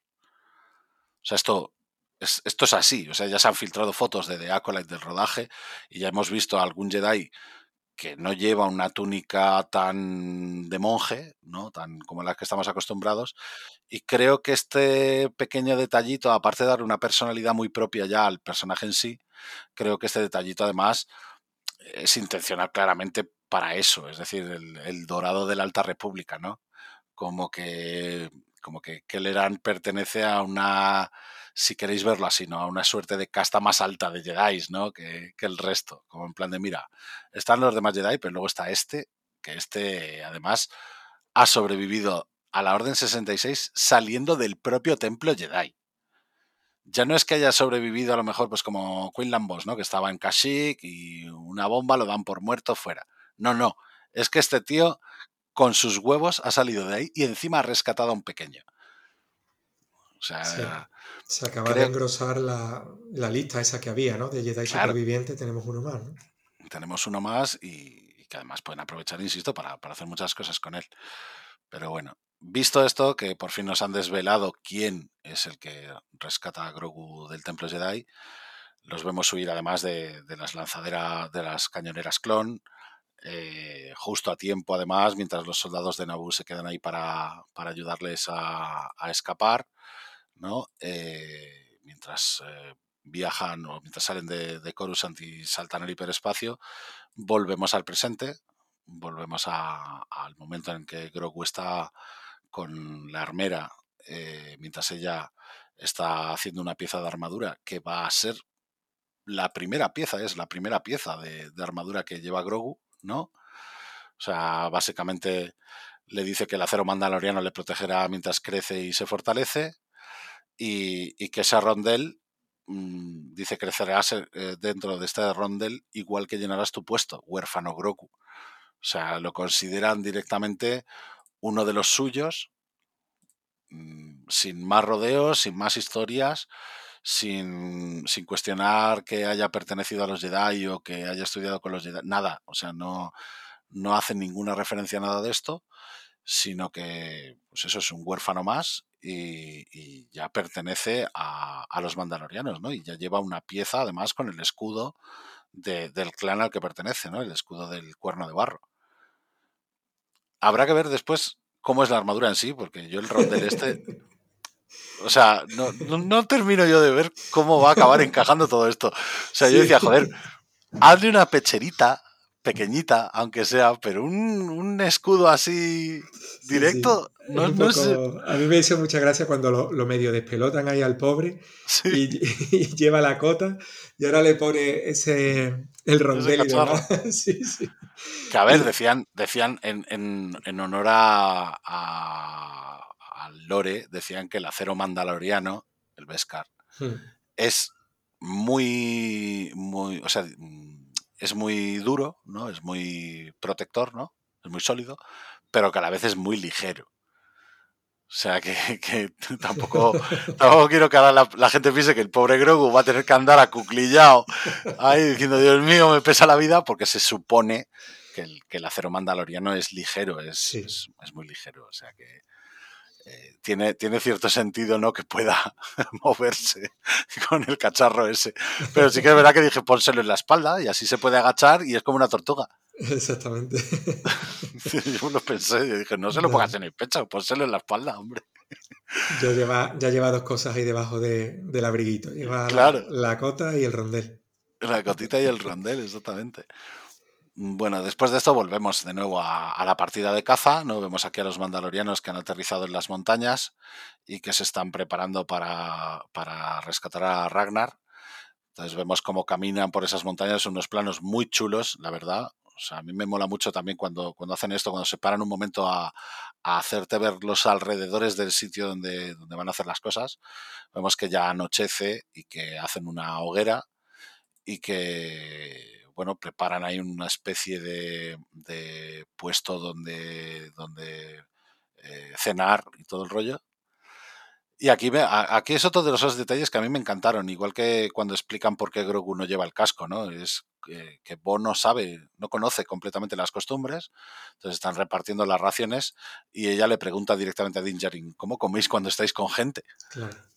O sea, esto es, esto es así. O sea, ya se han filtrado fotos de The Acolyte del rodaje y ya hemos visto a algún Jedi que no lleva una túnica tan de monje, ¿no? Tan como la que estamos acostumbrados. Y creo que este pequeño detallito, aparte de dar una personalidad muy propia ya al personaje en sí, creo que este detallito además es intencional claramente para eso, es decir, el, dorado de la Alta República, ¿no? Como que, como que Kelleran pertenece a una, si queréis verlo así, ¿no? A una suerte de casta más alta de Jedi, ¿no? Que, que el resto, como en plan de, mira, están los demás Jedi, pero luego está este, que este además ha sobrevivido a la Orden 66 saliendo del propio templo Jedi ya no es que haya sobrevivido a lo mejor pues como Quinlan Boss, ¿no? Que estaba en Kashyyyk y una bomba lo dan por muerto fuera. No, no. Es que este tío, con sus huevos, ha salido de ahí y encima ha rescatado a un pequeño. O sea. Se acaba de engrosar la, lista esa que había, ¿no? De Jedi superviviente, tenemos uno más, ¿no? Tenemos uno más y, que además pueden aprovechar, insisto, para, para hacer muchas cosas con él. Pero bueno, visto esto, que por fin nos han desvelado quién es el que rescata a Grogu del Templo Jedi, los vemos huir además de, de las lanzaderas, de las cañoneras clon, eh, justo a tiempo además, mientras los soldados de Naboo se quedan ahí para, ayudarles a, escapar, ¿no? Eh, mientras eh, viajan o mientras salen de, de, Coruscant y saltan el hiperespacio, volvemos al presente, volvemos al momento en que Grogu está con la armera, mientras ella está haciendo una pieza de armadura que va a ser la primera pieza, es la primera pieza de, de armadura que lleva Grogu, ¿no? O sea, básicamente le dice que el acero mandaloriano le protegerá mientras crece y se fortalece y, que esa rondel, mm, dice, crecerás eh, dentro de este rondel igual que llenarás tu puesto, huérfano Grogu. O sea, lo consideran directamente uno de los suyos, mm, sin más rodeos, sin más historias, sin, sin, cuestionar que haya pertenecido a los Jedi o que haya estudiado con los Jedi, nada, o sea, no, no ninguna referencia a nada de esto, sino que pues eso es un huérfano más y, ya pertenece a, a, los mandalorianos, ¿no? Y ya lleva una pieza además con el escudo del clan al que pertenece, ¿no? El escudo del cuerno de barro. Habrá que ver después cómo es la armadura en sí, porque yo el rondel este O sea, no, termino yo de ver cómo va a acabar encajando todo esto. O sea, yo decía, joder, hazle una pecherita pequeñita, aunque sea, pero un, escudo así directo, no, A mí me hizo mucha gracia cuando lo, medio despelotan ahí al pobre y, lleva la cota y ahora le pone ese el rondel y. Que a ver, decían, decían en, en, honor a lore decían que el acero mandaloriano, el Beskar, hmm. es muy, muy, o sea, es muy duro, ¿no? Es muy protector, ¿no? Es muy sólido, pero que a la vez es muy ligero. O sea que, tampoco, tampoco quiero que ahora la, gente piense que el pobre Grogu va a tener que andar acuclillado ahí diciendo, Dios mío, me pesa la vida, porque se supone que el, que el acero mandaloriano es ligero, es, es, muy ligero. O sea que eh, tiene, tiene cierto sentido ¿no? que pueda moverse con el cacharro ese. Pero sí que es verdad que dije, pónselo en la espalda y así se puede agachar y es como una tortuga. Exactamente. yo lo pensé y dije, no se lo pongas en el pecho, pónselo en la espalda, hombre. Ya lleva, ya lleva dos cosas ahí debajo de, del abriguito. Lleva la, cota y el rondel. La cotita y el rondel, exactamente. Bueno, después de esto volvemos de nuevo a, la partida de caza. ¿no? Vemos aquí a los mandalorianos que han aterrizado en las montañas y que se están preparando para, para rescatar a Ragnar. Entonces vemos cómo caminan por esas montañas, unos planos muy chulos, la verdad. O sea, a mí me mola mucho también cuando, cuando hacen esto, cuando se paran un momento a, hacerte ver los alrededores del sitio donde, donde van a hacer las cosas. Vemos que ya anochece y que hacen una hoguera y que, bueno, preparan ahí una especie de, puesto donde, donde eh, cenar y todo el rollo. Y aquí, aquí es otro de los detalles que a mí me encantaron, igual que cuando explican por qué Grogu no lleva el casco, ¿no? Es que, que Bo no sabe, no conoce completamente las costumbres, entonces están repartiendo las raciones y ella le pregunta directamente a Din ¿cómo coméis cuando estáis con gente? Claro.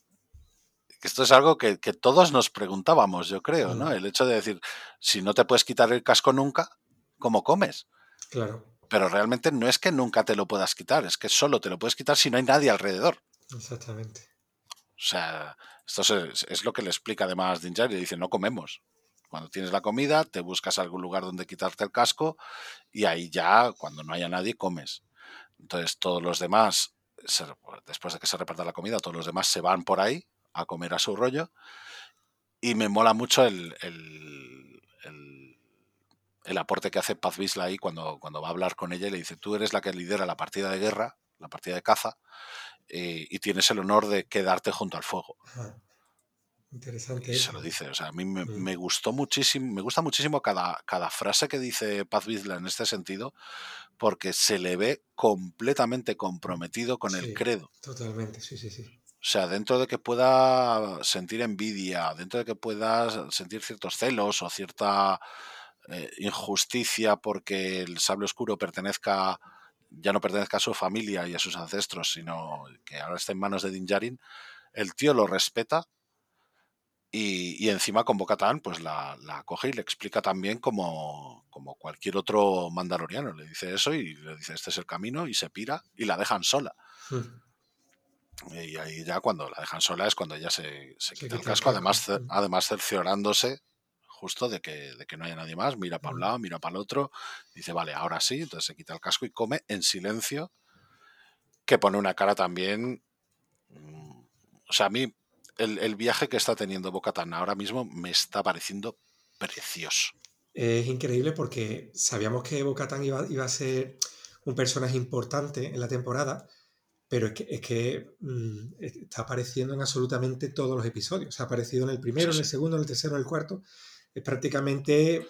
Esto es algo que, todos nos preguntábamos, yo creo, ¿no? El hecho de decir, si no te puedes quitar el casco nunca, ¿cómo comes? Claro. Pero realmente no es que nunca te lo puedas quitar, es que solo te lo puedes quitar si no hay nadie alrededor. Exactamente. O sea, esto es, lo que le explica además Dinjar y dice, no comemos. Cuando tienes la comida, te buscas algún lugar donde quitarte el casco y ahí ya, cuando no haya nadie, comes. Entonces todos los demás, después de que se reparta la comida, todos los demás se van por ahí a comer a su rollo. Y me mola mucho el, el, el, aporte que hace Paz Bisla ahí cuando, cuando va a hablar con ella y le dice, tú eres la que lidera la partida de guerra, la partida de caza, eh, y tienes el honor de quedarte junto al fuego. Interesante. Y se lo dice. O sea, a mí me, mm. me, gustó muchísimo, me gusta muchísimo cada, cada frase que dice Paz Vizla en este sentido, porque se le ve completamente comprometido con el credo. Totalmente, sí, sí, sí. O sea, dentro de que pueda sentir envidia, dentro de que pueda sentir ciertos celos o cierta eh, injusticia porque el sable oscuro pertenezca ya no pertenezca a su familia y a sus ancestros, sino que ahora está en manos de Din Djarin, el tío lo respeta y, encima con Bocatán pues la, la, coge y le explica también como, como cualquier otro mandaloriano. Le dice eso y le dice este es el camino y se pira y la dejan sola. Hmm. Y ahí ya cuando la dejan sola es cuando ella se, se quita el casco, además, además cerciorándose justo de que, de que no haya nadie más, mira para un lado, mira para el otro, dice, vale, ahora sí, entonces se quita el casco y come en silencio, que pone una cara también... Mm, o sea, a mí el, viaje que está teniendo Bocatan ahora mismo me está pareciendo precioso. Es increíble porque sabíamos que Bocatan iba, iba a ser un personaje importante en la temporada, pero es que, es que mm, está apareciendo en absolutamente todos los episodios. Ha aparecido en el primero, en el segundo, en el tercero, en el cuarto es prácticamente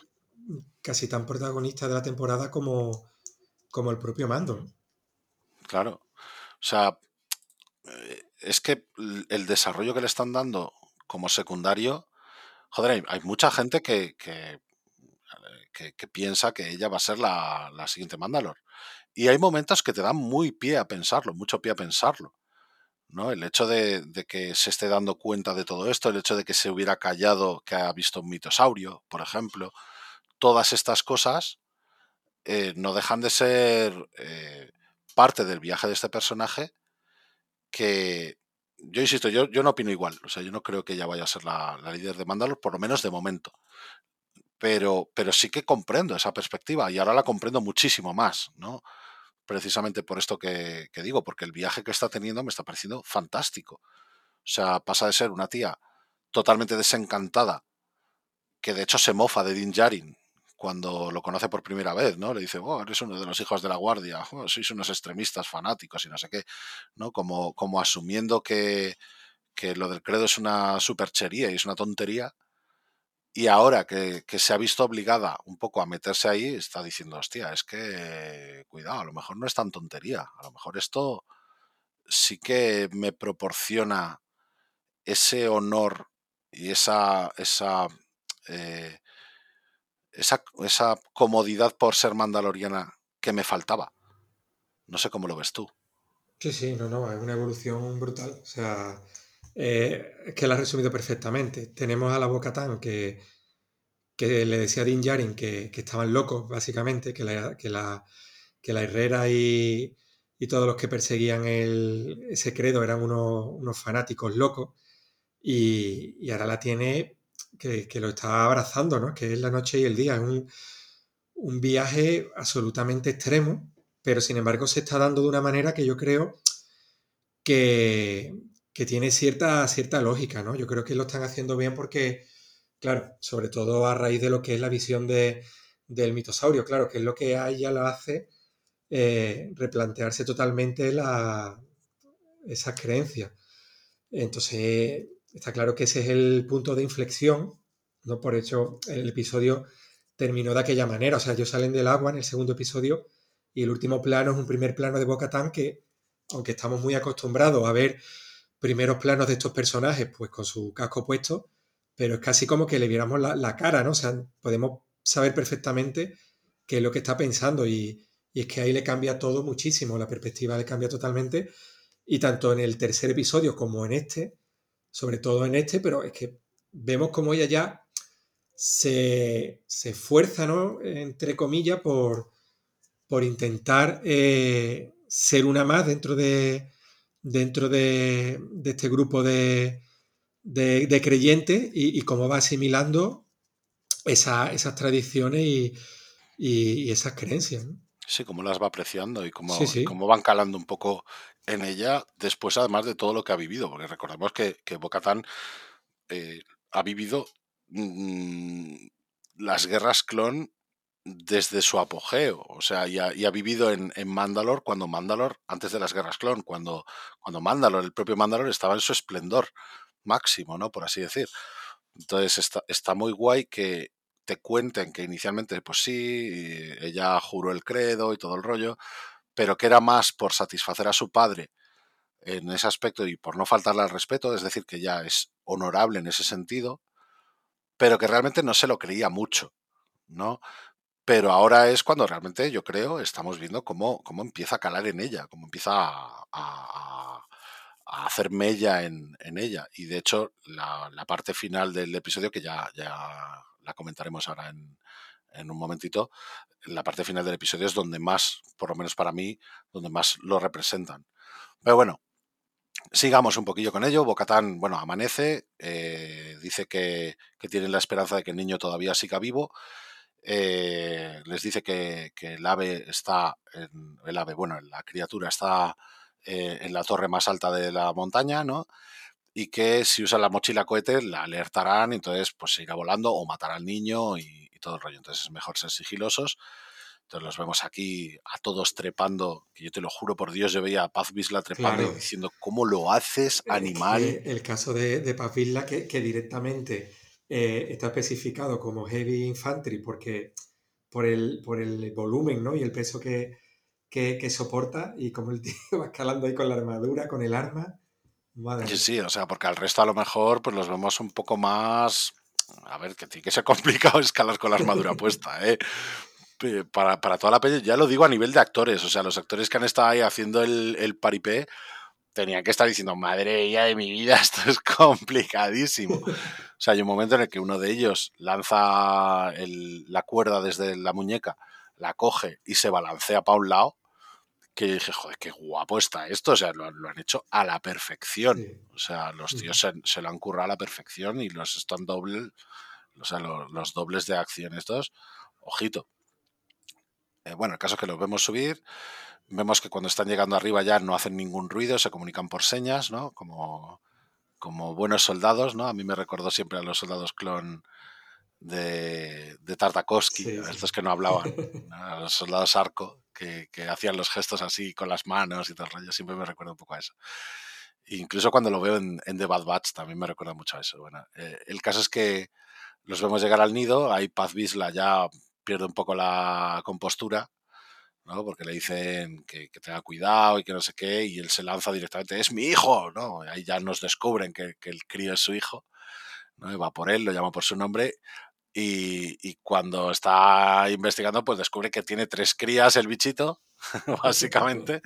casi tan protagonista de la temporada como, como el propio Mando. Claro. O sea, eh, es que el desarrollo que le están dando como secundario, joder, hay, mucha gente que, que, piensa que ella va a ser la, la siguiente Mandalor. Y hay momentos que te dan muy pie a pensarlo, mucho pie a pensarlo. ¿no? El hecho de, que se esté dando cuenta de todo esto, el hecho de que se hubiera callado que ha visto un mitosaurio, por ejemplo, todas estas cosas eh, no dejan de ser eh, parte del viaje de este personaje que yo insisto, yo, yo no opino igual, o sea, yo no creo que ella vaya a ser la, la líder de Mandalor, por lo menos de momento. Pero, pero sí que comprendo esa perspectiva y ahora la comprendo muchísimo más, ¿no? Precisamente por esto que, digo, porque el viaje que está teniendo me está pareciendo fantástico. O sea, pasa de ser una tía totalmente desencantada, que de hecho se mofa de Din Djarin cuando lo conoce por primera vez, ¿no? Le dice, oh, eres uno de los hijos de la guardia, oh, sois unos extremistas fanáticos y no sé qué, ¿no? Como, como asumiendo que, que lo del credo es una superchería y es una tontería, y ahora que, se ha visto obligada un poco a meterse ahí, está diciendo, hostia, es que cuidado, a lo mejor no es tan tontería, a lo mejor esto sí que me proporciona ese honor y esa, esa, eh, esa, esa comodidad por ser mandaloriana que me faltaba. No sé cómo lo ves tú. Sí, sí, no, no, es una evolución brutal. O sea, eh, que la has resumido perfectamente. Tenemos a la Bocatán que, que le decía a Din Djarin que, que estaban locos, básicamente, que la, que la, que la Herrera y, y todos los que perseguían el, ese credo eran unos, unos fanáticos locos. Y, y, ahora la tiene que, que, lo está abrazando, ¿no? Que es la noche y el día. Es un, un viaje absolutamente extremo pero sin embargo se está dando de una manera que yo creo que, que tiene cierta, cierta lógica, ¿no? Yo creo que lo están haciendo bien porque, claro, sobre todo a raíz de lo que es la visión de, del mitosaurio, claro, que es lo que a ella lo hace eh, replantearse totalmente la, esas creencias. Entonces, está claro que ese es el punto de inflexión, ¿no? Por hecho, el episodio terminó de aquella manera, o sea, ellos salen del agua en el segundo episodio y el último plano es un primer plano de Boca que, aunque estamos muy acostumbrados a ver primeros planos de estos personajes, pues con su casco puesto, pero es casi como que le viéramos la, cara, ¿no? O sea, podemos saber perfectamente qué es lo que está pensando y, y, es que ahí le cambia todo muchísimo, la perspectiva le cambia totalmente y tanto en el tercer episodio como en este, sobre todo en este, pero es que vemos como ella ya se, se esfuerza, ¿no? Entre comillas, por, por intentar eh, ser una más dentro de, dentro de, de este grupo de, de, de creyentes y, y, cómo va asimilando esa, esas tradiciones y, y, esas creencias. ¿no? Sí, cómo las va apreciando y cómo, sí, sí. cómo, van calando un poco en ella después, además de todo lo que ha vivido, porque recordemos que, que Bocatán eh, ha vivido mmm, las guerras clon desde su apogeo, o sea, y ha, vivido en, en, Mandalor cuando Mandalor, antes de las guerras clon, cuando, cuando Mandalor, el propio Mandalor estaba en su esplendor máximo, ¿no? Por así decir. Entonces está, está muy guay que te cuenten que inicialmente, pues sí, ella juró el credo y todo el rollo, pero que era más por satisfacer a su padre en ese aspecto y por no faltarle al respeto, es decir, que ya es honorable en ese sentido, pero que realmente no se lo creía mucho, ¿no? Pero ahora es cuando realmente yo creo estamos viendo cómo, cómo empieza a calar en ella, cómo empieza a, hacer mella en, ella. Y de hecho, la, parte final del episodio, que ya, ya la comentaremos ahora en, en un momentito, la parte final del episodio es donde más, por lo menos para mí, donde más lo representan. Pero bueno, sigamos un poquillo con ello. Bocatán, bueno, amanece, eh, dice que, que tienen la esperanza de que el niño todavía siga vivo eh, les dice que, que, el ave está, en, el ave, bueno, la criatura está eh, en la torre más alta de la montaña, ¿no? Y que si usan la mochila cohete la alertarán, entonces pues se irá volando o matará al niño y, y, todo el rollo. Entonces es mejor ser sigilosos. Entonces los vemos aquí a todos trepando, que yo te lo juro por Dios, yo veía a Paz Vizla trepando claro. diciendo, ¿cómo lo haces, animal? El, el caso de, de Paz Vizla que, que directamente eh, está especificado como Heavy Infantry porque por el, por el volumen ¿no? y el peso que, que, que, soporta y como el tío va escalando ahí con la armadura, con el arma. Madre sí, sí, o sea, porque al resto a lo mejor pues los vemos un poco más... A ver, que tiene que ser complicado escalar con la armadura puesta, ¿eh? Para, para, toda la peña, ya lo digo a nivel de actores, o sea, los actores que han estado ahí haciendo el, el paripé tenían que estar diciendo, madre ya de mi vida, esto es complicadísimo. O sea, hay un momento en el que uno de ellos lanza el, la cuerda desde la muñeca, la coge y se balancea para un lado, que dije, joder, qué guapo está esto. O sea, lo, lo han hecho a la perfección. Sí. O sea, los tíos se, se, lo han currado a la perfección y los están doble, o sea, los, los dobles de acción estos, ojito. Eh, bueno, el caso es que los vemos subir, vemos que cuando están llegando arriba ya no hacen ningún ruido, se comunican por señas, ¿no? Como, como buenos soldados, ¿no? A mí me recordó siempre a los soldados clon de, de Tartakovsky, sí, sí. estos que no hablaban, ¿no? a los soldados arco, que, que, hacían los gestos así con las manos y tal rollo, siempre me recuerda un poco a eso. Incluso cuando lo veo en, en The Bad Batch también me recuerda mucho a eso. Bueno, eh, el caso es que los vemos llegar al nido, ahí Paz Vizla ya pierde un poco la compostura, ¿no? Porque le dicen que, que, tenga cuidado y que no sé qué, y él se lanza directamente, es mi hijo, ¿no? Ahí ya nos descubren que, que el crío es su hijo, ¿no? Y va por él, lo llama por su nombre, Y, cuando está investigando, pues descubre que tiene tres crías el bichito, básicamente,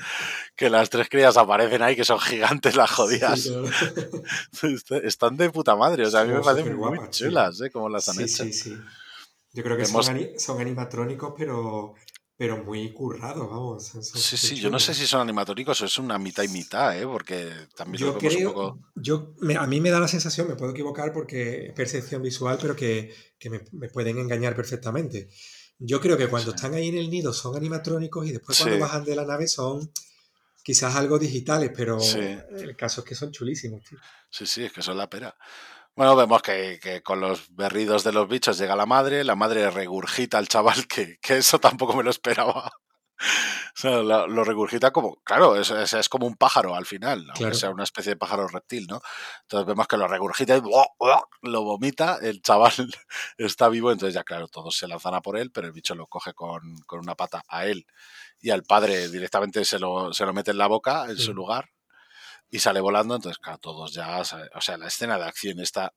que las tres crías aparecen ahí, que son gigantes las jodidas. Están de puta madre, o sea, a mí me parecen muy chulas, ¿eh? Como las han hecho. Sí. Yo creo que son, son, animatrónicos, pero pero muy currado, vamos. sí, sí, yo no sé si son animatóricos o es una mitad y mitad, ¿eh? porque también yo creo, un poco... Yo, a mí me da la sensación, me puedo equivocar porque es percepción visual, pero que, me, pueden engañar perfectamente. Yo creo que cuando están ahí en el nido son animatrónicos y después cuando bajan de la nave son quizás algo digitales, pero el caso es que son chulísimos, tío. Sí, sí, es que son la pera. Bueno, vemos que, con los berridos de los bichos llega la madre, la madre regurgita al chaval, que, eso tampoco me lo esperaba. O sea, lo, regurgita como, claro, es, es, como un pájaro al final, aunque sea una especie de pájaro reptil, ¿no? Entonces vemos que lo regurgita y lo vomita, el chaval está vivo, entonces ya claro, todos se lanzan a por él, pero el bicho lo coge con, una pata a él y al padre directamente se lo, se lo mete en la boca, en su lugar, y sale volando, entonces, claro, todos ya, o sea, la escena de acción está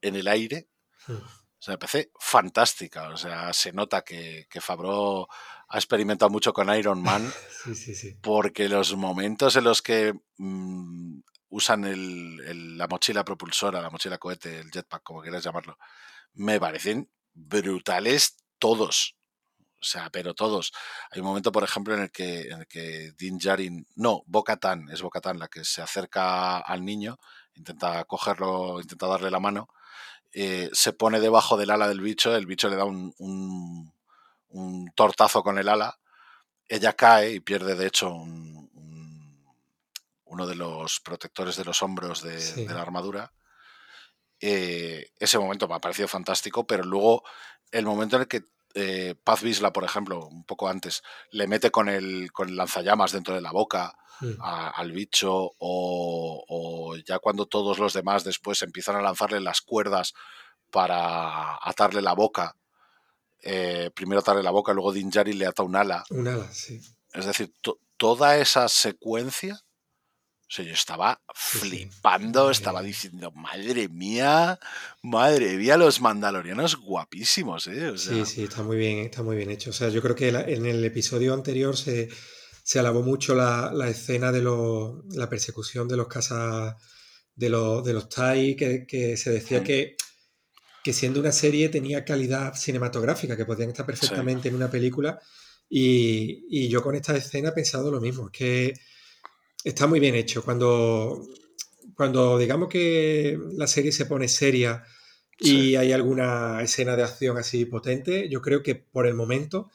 en el aire, hmm. o sea, me parece fantástica, o sea, se nota que, que Fabro ha experimentado mucho con Iron Man, sí, sí, sí. porque los momentos en los que mm, usan el, la mochila propulsora, la mochila cohete, el jetpack, como quieras llamarlo, me parecen brutales todos. O sea, pero todos. Hay un momento, por ejemplo, en el que, en el que Din Djarin, no, Bocatan, es Bocatan la que se acerca al niño, intenta cogerlo, intenta darle la mano, eh, se pone debajo del ala del bicho, el bicho le da un, un, tortazo con el ala, ella cae y pierde, de hecho, uno de los protectores de los hombros de, la armadura. Eh, ese momento me ha parecido fantástico, pero luego el momento en el que eh, Paz Visla, por ejemplo, un poco antes, le mete con el, con el lanzallamas dentro de la boca mm. al bicho, o, ya cuando todos los demás después empiezan a lanzarle las cuerdas para atarle la boca. Eh, primero atarle la boca, luego Dinjari le ata un ala. Un ala, sí. Es decir, toda esa secuencia o sea, yo estaba flipando, estaba diciendo, madre mía, madre mía, los mandalorianos guapísimos, ¿eh? Sí, sí, está muy bien, está muy bien hecho. O sea, yo creo que en el episodio anterior se, alabó mucho la, escena de la persecución de los casas de los, de los Tai, que, se decía que, que siendo una serie tenía calidad cinematográfica, que podían estar perfectamente en una película. Y, y, yo con esta escena he pensado lo mismo, es que está muy bien hecho. Cuando, cuando digamos que la serie se pone seria y hay alguna escena de acción así potente, yo creo que por el momento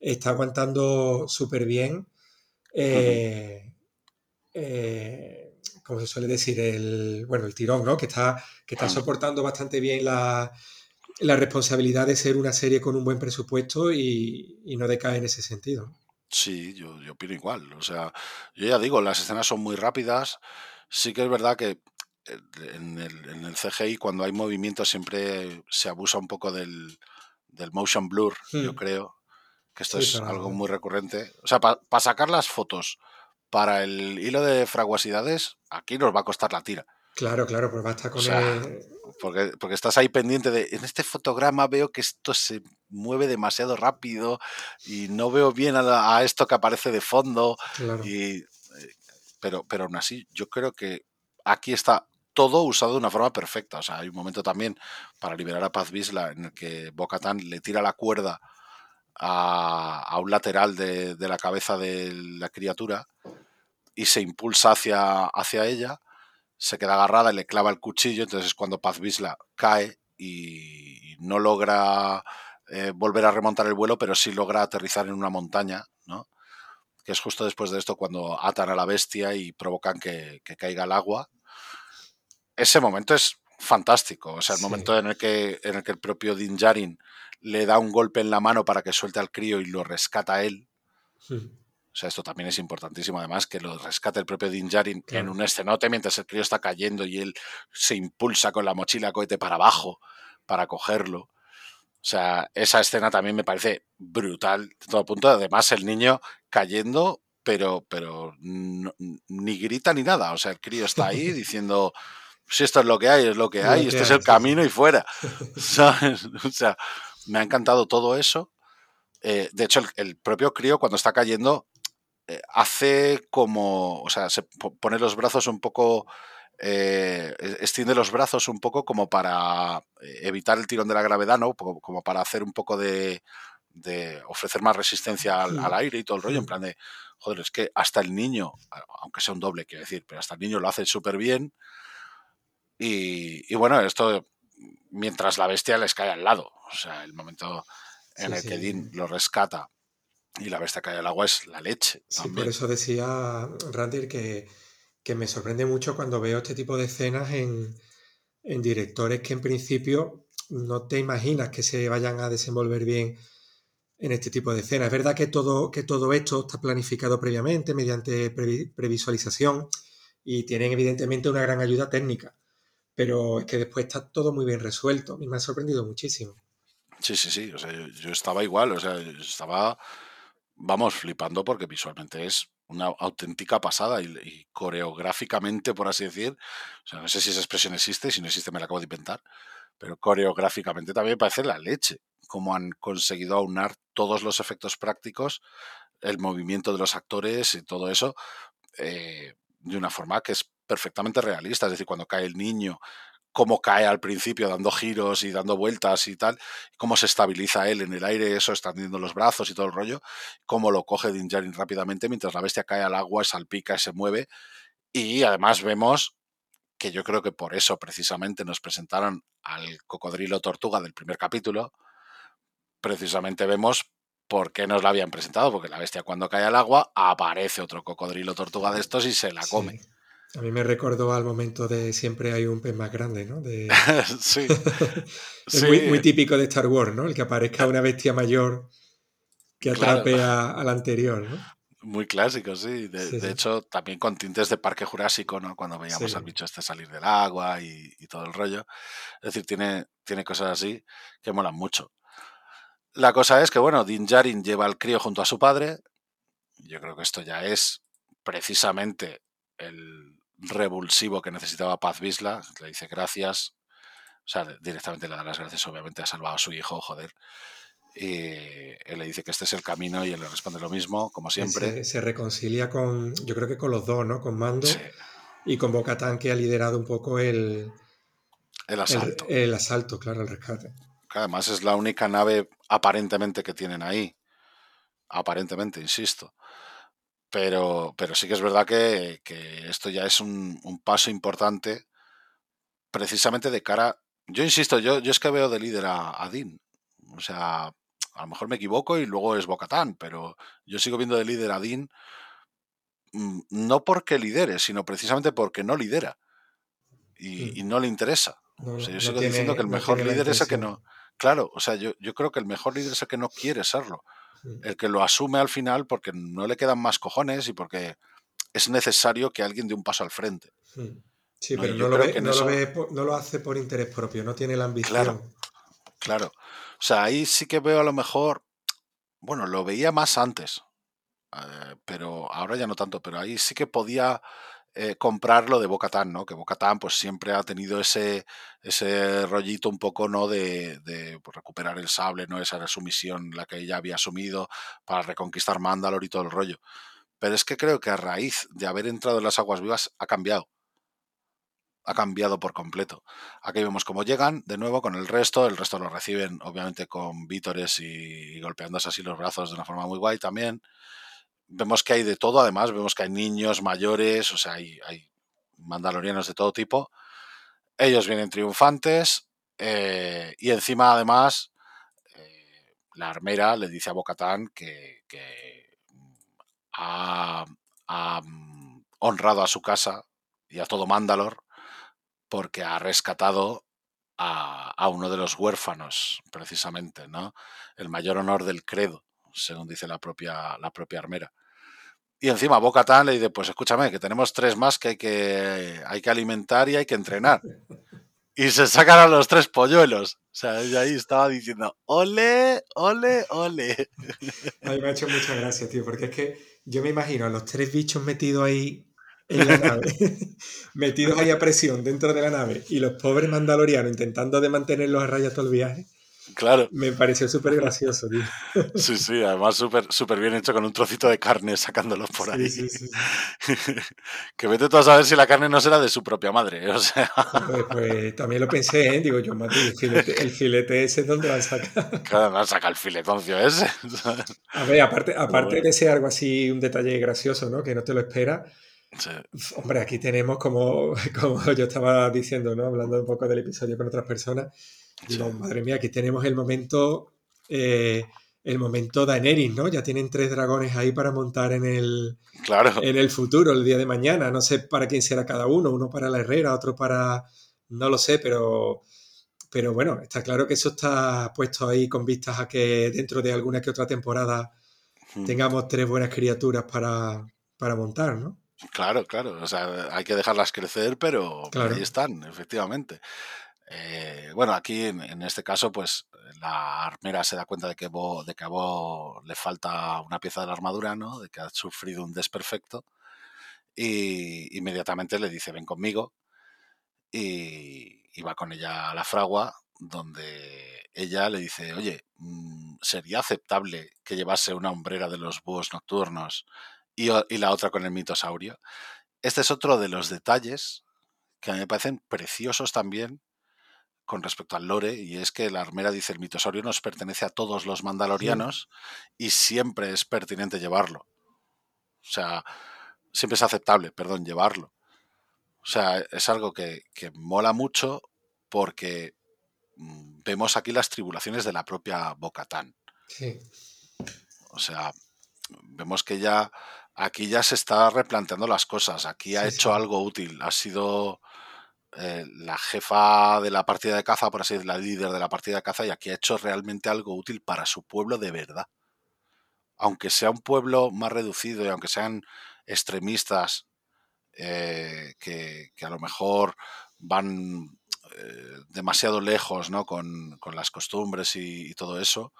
está aguantando súper bien. Eh, eh, como se suele decir, el, bueno, el tirón, ¿no? Que está, que está soportando bastante bien la, responsabilidad de ser una serie con un buen presupuesto y, y no decae en ese sentido. Sí, yo, yo opino igual. O sea, yo ya digo, las escenas son muy rápidas. Sí que es verdad que eh, en el, en el CGI, cuando hay movimiento, siempre se abusa un poco del, del motion blur, yo hmm. creo. Que esto es algo muy recurrente. O sea, para sacar las fotos para el hilo de fraguasidades, aquí nos va a costar la tira. Claro, claro, pues basta con el... porque, porque estás ahí pendiente de. En este fotograma veo que esto se mueve demasiado rápido y no veo bien a, esto que aparece de fondo. Y, eh, pero, pero aún así, yo creo que aquí está todo usado de una forma perfecta. O sea, hay un momento también para liberar a Paz Visla en el que Bocatan le tira la cuerda a, a un lateral de, de, la cabeza de la criatura y se impulsa hacia, hacia ella se queda agarrada y le clava el cuchillo, entonces es cuando Paz Visla cae y no logra eh, volver a remontar el vuelo, pero sí logra aterrizar en una montaña, ¿no? Que es justo después de esto cuando atan a la bestia y provocan que, caiga al agua. Ese momento es fantástico, o sea, el momento en el, que, en el que el propio Din Djarin le da un golpe en la mano para que suelte al crío y lo rescata a él. O sea, esto también es importantísimo, además, que lo rescate el propio Din Djarin en un escenote mientras el crío está cayendo y él se impulsa con la mochila cohete para abajo para cogerlo. O sea, esa escena también me parece brutal de todo punto. Además, el niño cayendo, pero, pero ni grita ni nada. O sea, el crío está ahí diciendo, si esto es lo que hay, es lo que hay, este es el camino y fuera. ¿Sabes? O sea, me ha encantado todo eso. Eh, de hecho, el, propio crío cuando está cayendo eh, hace como, o sea, se pone los brazos un poco, eh, extiende los brazos un poco como para evitar el tirón de la gravedad, ¿no? Como, para hacer un poco de, de ofrecer más resistencia al, al, aire y todo el rollo, en plan de, joder, es que hasta el niño, aunque sea un doble, quiero decir, pero hasta el niño lo hace súper bien. Y, bueno, esto mientras la bestia les cae al lado. O sea, el momento en el que Dean lo rescata y la bestia cae al agua es la leche. Sí, por eso decía Randir que, que, me sorprende mucho cuando veo este tipo de escenas en, en directores que en principio no te imaginas que se vayan a desenvolver bien en este tipo de escenas. Es verdad que todo, que todo esto está planificado previamente mediante previsualización y tienen evidentemente una gran ayuda técnica, pero es que después está todo muy bien resuelto. A me ha sorprendido muchísimo. Sí, sí, sí. O sea, yo, estaba igual, o sea, estaba, vamos, flipando porque visualmente es una auténtica pasada y, coreográficamente, por así decir, o sea, no sé si esa expresión existe, si no existe me la acabo de inventar, pero coreográficamente también parece la leche cómo han conseguido aunar todos los efectos prácticos, el movimiento de los actores y todo eso, eh, de una forma que es perfectamente realista. Es decir, cuando cae el niño, cómo cae al principio dando giros y dando vueltas y tal, cómo se estabiliza él en el aire, eso extendiendo los brazos y todo el rollo, cómo lo coge Dinjarin rápidamente mientras la bestia cae al agua, salpica y se mueve. Y además vemos que yo creo que por eso precisamente nos presentaron al cocodrilo tortuga del primer capítulo, precisamente vemos por qué nos la habían presentado, porque la bestia cuando cae al agua aparece otro cocodrilo tortuga de estos y se la come. A mí me recordó al momento de siempre hay un pez más grande, ¿no? sí. es Muy, típico de Star Wars, ¿no? El que aparezca una bestia mayor que atrape al anterior, ¿no? Muy clásico, sí. De, hecho, también con tintes de Parque Jurásico, ¿no? Cuando veíamos al bicho este salir del agua y, y, todo el rollo. Es decir, tiene, tiene cosas así que molan mucho. La cosa es que, bueno, Din Djarin lleva al crío junto a su padre. Yo creo que esto ya es precisamente el revulsivo que necesitaba Paz Visla. Le dice gracias. O sea, directamente le da las gracias, obviamente ha salvado a su hijo, joder. Y él le dice que este es el camino y él le responde lo mismo, como siempre. Se, reconcilia con, yo creo que con los dos, ¿no? Con Mando y con Bocatán, que ha liderado un poco el, el asalto. el asalto, claro, el rescate además es la única nave aparentemente que tienen ahí. Aparentemente, insisto. Pero, pero sí que es verdad que, esto ya es un, paso importante precisamente de cara... Yo insisto, yo, yo es que veo de líder a, a Dean. O sea, a lo mejor me equivoco y luego es Bocatán, pero yo sigo viendo de líder a Dean mm, no porque lidere, sino precisamente porque no lidera y, mm. no le interesa. o sea, yo sigo diciendo que el mejor líder es el que no, Claro, o sea, yo, yo creo que el mejor líder es el que no quiere serlo. El que lo asume al final porque no le quedan más cojones y porque es necesario que alguien dé un paso al frente. Sí, pero no, lo, ve, no, lo hace por interés propio, no tiene la ambición. Claro, claro. O sea, ahí sí que veo a lo mejor, bueno, lo veía más antes, eh, pero ahora ya no tanto, pero ahí sí que podía eh, comprar lo de Bocatán, ¿no? Que Bocatán pues siempre ha tenido ese, ese rollito un poco, ¿no? De, de pues, recuperar el sable, ¿no? Esa era su misión, la que ella había asumido para reconquistar Mandalor y todo el rollo. Pero es que creo que a raíz de haber entrado en las aguas vivas ha cambiado. Ha cambiado por completo. Aquí vemos cómo llegan de nuevo con el resto. El resto lo reciben, obviamente, con vítores y golpeándose así los brazos de una forma muy guay también vemos que hay de todo, además, vemos que hay niños, mayores, o sea, hay, mandalorianos de todo tipo. Ellos vienen triunfantes eh, y encima, además, eh, la armera le dice a Bocatán que, que ha, honrado a su casa y a todo Mandalor porque ha rescatado a, a, uno de los huérfanos, precisamente, ¿no? El mayor honor del credo según dice la propia, la propia armera. Y encima Boca Tan le dice, pues escúchame, que tenemos tres más que hay que, hay que alimentar y hay que entrenar. Y se sacan a los tres polluelos. O sea, ella ahí estaba diciendo, ole, ole, ole. A mí me ha hecho mucha gracia, tío, porque es que yo me imagino a los tres bichos metidos ahí en la nave, metidos ahí a presión dentro de la nave, y los pobres mandalorianos intentando de mantenerlos a raya todo el viaje. Claro. Me pareció súper gracioso, tío. Sí, sí, además súper súper bien hecho con un trocito de carne sacándolos por ahí. Sí, sí, sí. que vete tú a saber si la carne no será de su propia madre. O sea, Pues, pues también lo pensé, ¿eh? Digo yo, Mati, el filete, el filete ese es donde va a sacar. cada vez saca el filetoncio ese. A ver, aparte, aparte bueno. de ser algo así, un detalle gracioso, ¿no? Que no te lo esperas. Sí, Hombre, aquí tenemos como, como yo estaba diciendo, ¿no? Hablando un poco del episodio con otras personas. Digo, madre mía, aquí tenemos el momento, eh, el momento Daenerys, ¿no? Ya tienen tres dragones ahí para montar en el, claro. en el futuro, el día de mañana. No sé para quién será cada uno, uno para la herrera, otro para... No lo sé, pero, pero bueno, está claro que eso está puesto ahí con vistas a que dentro de alguna que otra temporada Mm. tengamos tres buenas criaturas para, para montar, ¿no? Claro, claro. O sea, hay que dejarlas crecer, pero, pero Claro. ahí están, efectivamente. Eh, bueno, aquí en, este caso, pues la armera se da cuenta de que, de que a Bo le falta una pieza de la armadura, ¿no? De que ha sufrido un desperfecto. Y inmediatamente le dice, ven conmigo. Y, va con ella a la fragua, donde ella le dice, oye, mm, ¿sería aceptable que llevase una hombrera de los búhos nocturnos y, y la otra con el mitosaurio? Este es otro de los detalles que a mí me parecen preciosos también con respecto al lore, y es que la armera dice el mitosaurio nos pertenece a todos los mandalorianos y siempre es pertinente llevarlo. O sea, siempre es aceptable, perdón, llevarlo. O sea, es algo que, que mola mucho porque mm, vemos aquí las tribulaciones de la propia Bocatán. Sí. O sea, vemos que ya aquí ya se está replanteando las cosas. Aquí ha Sí, hecho sí. algo útil. Ha sido eh, la jefa de la partida de caza, por así decirlo, la líder de la partida de caza, y aquí ha hecho realmente algo útil para su pueblo de verdad. Aunque sea un pueblo más reducido y aunque sean extremistas eh, que, a lo mejor van eh, demasiado lejos ¿no? con, con las costumbres y, todo eso,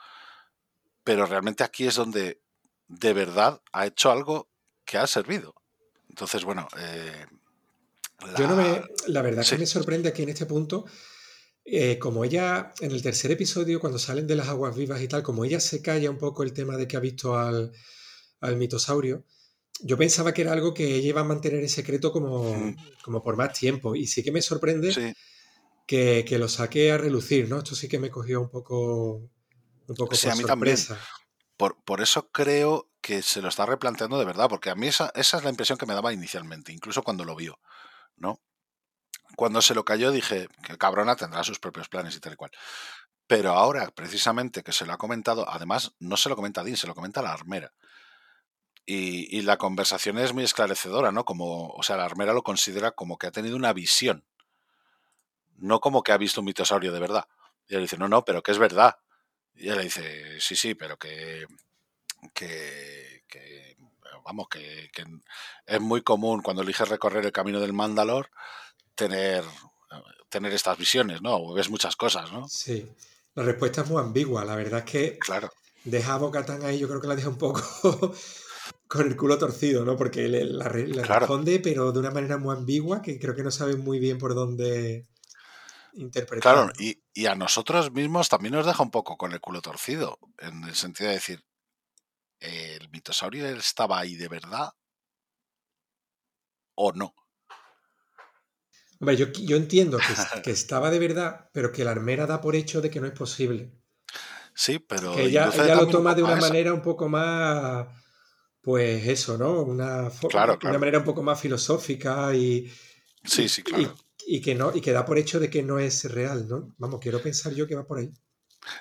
pero realmente aquí es donde de verdad ha hecho algo que ha servido. Entonces, bueno, Yo no me, la- la verdad sí. que me sorprende aquí en este punto, eh, como ella, en el tercer episodio, cuando salen de las aguas vivas y tal, como ella se calla un poco el tema de que ha visto al, al mitosaurio, yo pensaba que era algo que ella iba a mantener en secreto como, Mm. como por más tiempo. Y sí que me sorprende Sí, que, que lo saque a relucir, ¿no? Esto sí que me cogió un poco, un poco Sí, por a mí también. sorpresa. por, por eso creo que se lo está replanteando de verdad, porque a mí esa, esa es la impresión que me daba inicialmente, incluso cuando lo vio, ¿no? Cuando se lo cayó dije, que cabrona tendrá sus propios planes y tal y cual. Pero ahora, precisamente, que se lo ha comentado, además, no se lo comenta a Dean, se lo comenta a la armera. Y, y la conversación es muy esclarecedora, ¿no? Como, o sea, la armera lo considera como que ha tenido una visión, no como que ha visto un mitosaurio de verdad. Y él dice, no, no, pero que es verdad. Y ella le dice, sí, sí, pero que, que, que, vamos, que, que es muy común cuando eliges recorrer el camino del Mandalor tener, tener estas visiones, ¿no? O ves muchas cosas, ¿no? Sí. La respuesta es muy ambigua. La verdad es que Claro, deja a Bocatán ahí, yo creo que la deja un poco con el culo torcido, ¿no? Porque le, la Claro. responde, pero de una manera muy ambigua, que creo que no sabe muy bien por dónde interpretar. claro, y, y a nosotros mismos también nos deja un poco con el culo torcido, en el sentido de decir, ¿el mitosaurio estaba ahí de verdad o no? Hombre, yo, yo entiendo que, es- que estaba de verdad, pero que la armera da por hecho de que no es posible. Sí, pero Que ella, lo toma de una eso. manera un poco más, pues eso, ¿no? Una, fo- Claro, una claro. manera un poco más filosófica y, Sí, sí, y, claro. y que no, y que da por hecho de que no es real, ¿no? Vamos, quiero pensar yo que va por ahí.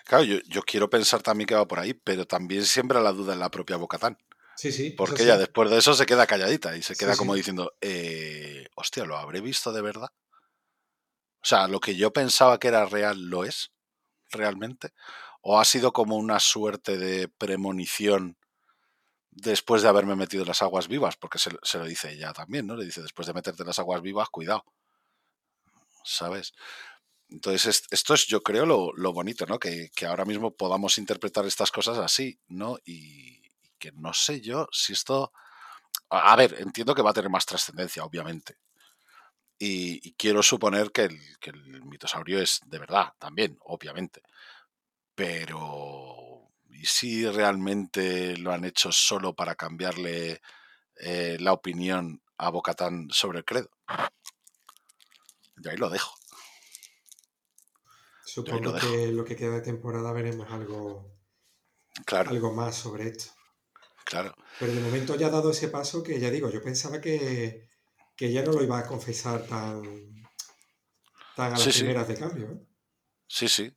Claro, yo, yo quiero pensar también que va por ahí, pero también siembra la duda en la propia Bocatán. Sí, sí. Porque sí. ella después de eso se queda calladita y se queda sí. como diciendo, eh, hostia, ¿lo habré visto de verdad? O sea, lo que yo pensaba que era real, ¿lo es? ¿Realmente? ¿O ha sido como una suerte de premonición después de haberme metido en las aguas vivas? Porque se, se lo dice ella también, ¿no? Le dice, después de meterte en las aguas vivas, cuidado. ¿Sabes? Entonces, es- esto es, yo creo, lo, bonito, ¿no? Que, ahora mismo podamos interpretar estas cosas así, ¿no? Y, que no sé yo si esto A ver, entiendo que va a tener más trascendencia, obviamente. Y, quiero suponer que el, que el mitosaurio es de verdad, también, obviamente. Pero, ¿y si realmente lo han hecho solo para cambiarle eh, la opinión a Bocatán sobre el credo? Y ahí lo dejo. Supongo que lo que queda de temporada veremos algo, claro. algo más sobre esto. Claro. Pero de momento ya ha dado ese paso que ya digo, yo pensaba que, que ya no lo iba a confesar tan, tan a las primeras de cambio. ¿eh? Sí, sí,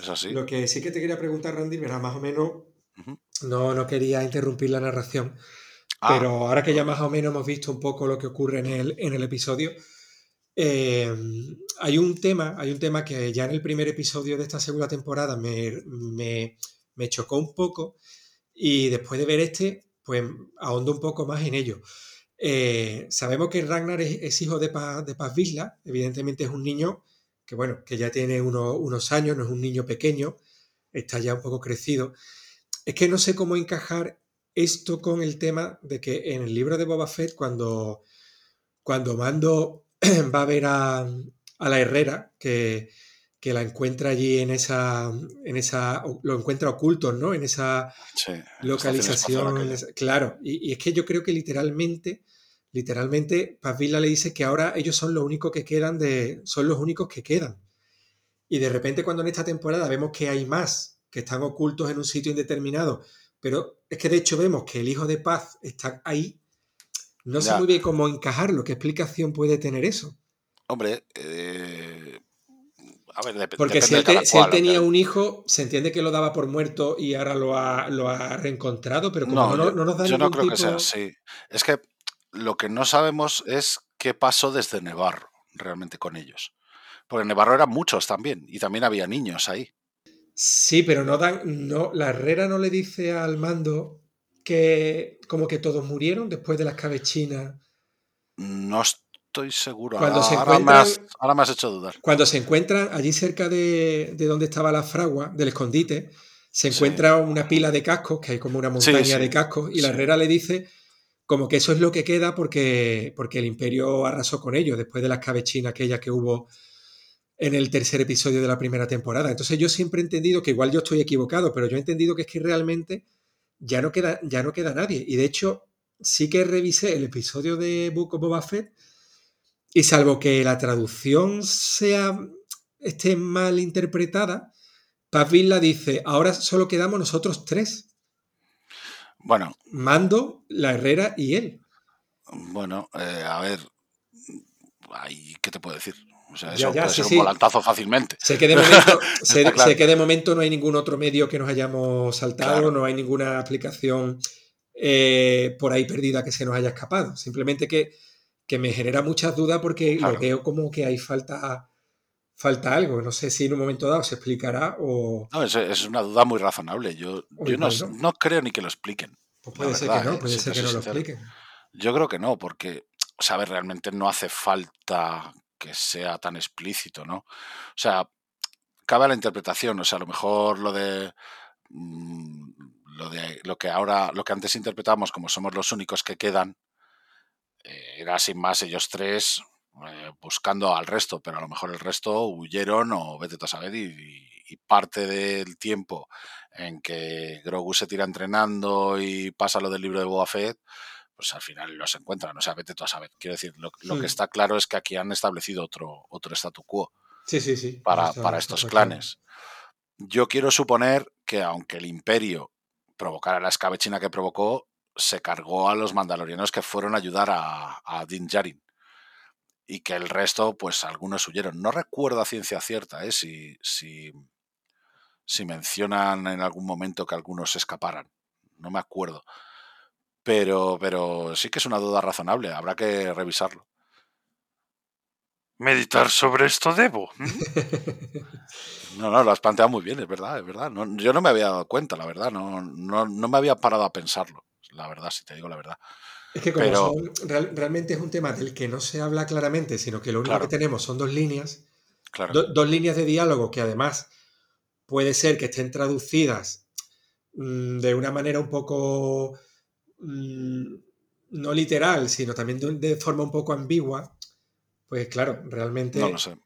es así. Lo que sí que te quería preguntar, Randy, verá, más o menos, no, no quería interrumpir la narración, ah. pero ahora que ya más o menos hemos visto un poco lo que ocurre en el, en el episodio, eh, hay un tema, hay un tema que ya en el primer episodio de esta segunda temporada me, chocó un poco y después de ver este, pues ahondo un poco más en ello. Eh, sabemos que Ragnar es, hijo de Paz, de Paz Vizla, evidentemente es un niño que, bueno, que ya tiene unos años, no es un niño pequeño, está ya un poco crecido. Es que no sé cómo encajar esto con el tema de que en el libro de Boba Fett, cuando, cuando Mando va a ver a, la Herrera, que, la encuentra allí en esa, en esa, lo encuentra oculto, ¿no? En esa localización. claro, y, es que yo creo que literalmente, literalmente, Pavila le dice que ahora ellos son los únicos que quedan de, son los únicos que quedan. Y de repente cuando en esta temporada vemos que hay más que están ocultos en un sitio indeterminado, pero es que de hecho vemos que el hijo de Paz está ahí no sé muy bien cómo encajarlo. ¿Qué explicación puede tener eso? Hombre, eh, a ver, Porque si él, tenía un hijo, se entiende que lo daba por muerto y ahora lo ha, reencontrado, pero como no, no, nos da Yo no creo que sea así. Es que lo que no sabemos es qué pasó desde Nevarro realmente con ellos. Porque en Nevarro eran muchos también, y también había niños ahí. Sí, pero no dan. No, la Herrera no le dice al mando que como que todos murieron después de las cabecinas. No estoy seguro. Cuando se ahora, me has, hecho dudar. Cuando se encuentran allí cerca de, donde estaba la fragua, del escondite, se encuentra una pila de cascos, que hay como una montaña de cascos, y la herrera le dice como que eso es lo que queda porque, porque el imperio arrasó con ellos después de las cabecinas aquellas que hubo en el tercer episodio de la primera temporada. Entonces yo siempre he entendido que igual yo estoy equivocado, pero yo he entendido que es que realmente ya no queda, ya no queda nadie. Y de hecho, sí que revisé el episodio de Book of Boba Fett y salvo que la traducción sea esté mal interpretada, Paz la dice, ahora solo quedamos nosotros tres. Bueno. Mando, la Herrera y él. Bueno, eh, a ver, ¿qué te puedo decir? O sea, eso puede ser un volantazo fácilmente. Sé que, de momento, sé, que de momento no hay ningún otro medio que nos hayamos saltado, no hay ninguna aplicación eh, por ahí perdida que se nos haya escapado. Simplemente que, me genera muchas dudas porque lo veo como que hay falta, falta algo. No sé si en un momento dado se explicará o... No, es, una duda muy razonable. Yo, yo no, creo ni que lo expliquen. Pues puede ser que no, ¿eh? puede ser que no lo expliquen. Yo creo que no, porque, sabes, realmente no hace falta que sea tan explícito, ¿no? O sea, cabe la interpretación, o sea, a lo mejor lo de mm, lo de lo que ahora, lo que antes interpretamos como somos los únicos que quedan, eh, era sin más ellos tres eh, buscando al resto, pero a lo mejor el resto huyeron o vete a saber y, parte del tiempo en que Grogu se tira entrenando y pasa lo del libro de Boba Fett, pues al final los encuentran. O sea, vete tú a saber. Quiero decir, lo, que hmm. está claro es que aquí han establecido otro, otro statu quo sí, sí, sí. para, para estos clanes. Yo quiero suponer que aunque el imperio provocara la escabechina que provocó, se cargó a los mandalorianos que fueron a ayudar a, a Din Djarin. Y que el resto, pues algunos huyeron. No recuerdo a ciencia cierta ¿eh? si, si, si mencionan en algún momento que algunos escaparan. No me acuerdo. Pero, pero sí que es una duda razonable, habrá que revisarlo. Meditar sobre esto debo. No, no, lo has planteado muy bien, es verdad, es verdad. yo no me había dado cuenta, la verdad, no, no, no, me había parado a pensarlo, la verdad, si te digo la verdad. Es que como realmente es un tema del que no se habla claramente, sino que lo único que tenemos son dos líneas, dos líneas de diálogo que además puede ser que estén traducidas mm, de una manera un poco Mm, no literal, sino también de, forma un poco ambigua, pues claro, realmente no sé.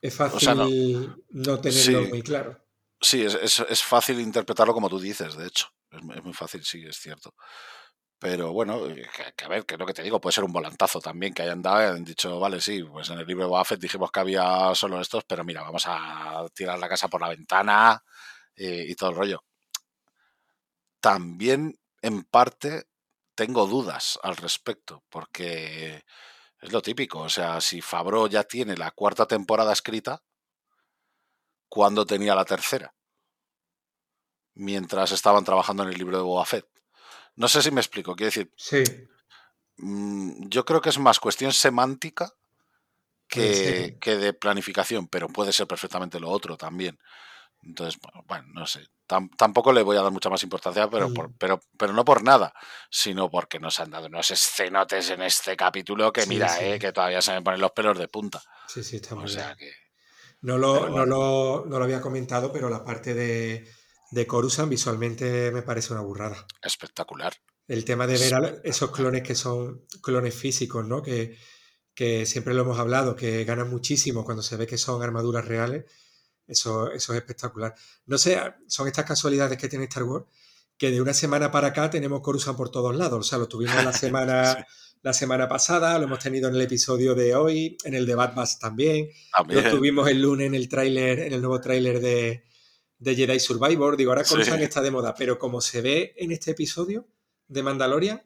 es fácil no... tenerlo muy claro. Sí, es, fácil interpretarlo como tú dices, de hecho. Es, muy fácil, sí, es cierto. Pero bueno, eh, que, a ver, que es lo que te digo, puede ser un volantazo también que hayan dado y han dicho, vale, sí, pues en el libro de Buffett dijimos que había solo estos, pero mira, vamos a tirar la casa por la ventana eh, y todo el rollo. También, en parte, tengo dudas al respecto, porque es lo típico. O sea, si Fabro ya tiene la cuarta temporada escrita, ¿cuándo tenía la tercera? Mientras estaban trabajando en el libro de Boba No sé si me explico, quiero decir. Sí. Mm, yo creo que es más cuestión semántica que, que de planificación, pero puede ser perfectamente lo otro también. Entonces, bueno, no sé. tampoco le voy a dar mucha más importancia, pero, pero, pero no por nada, sino porque nos han dado unos escenotes en este capítulo que mira, Eh, que todavía se me ponen los pelos de punta. Sí, sí, está muy No lo, no, lo, no lo, había comentado, pero la parte de, de Coruscant visualmente me parece una burrada. Espectacular. El tema de ver esos clones que son clones físicos, ¿no? Que, que siempre lo hemos hablado, que ganan muchísimo cuando se ve que son armaduras reales eso, eso es espectacular. No sé, son estas casualidades que tiene Star Wars, que de una semana para acá tenemos Coruscant por todos lados. O sea, lo tuvimos la semana, la semana pasada, lo hemos tenido en el episodio de hoy, en el de Bad Batch también. Lo tuvimos el lunes en el tráiler, en el nuevo tráiler de, de, Jedi Survivor. Digo, ahora Coruscant está de moda, pero como se ve en este episodio de Mandalorian,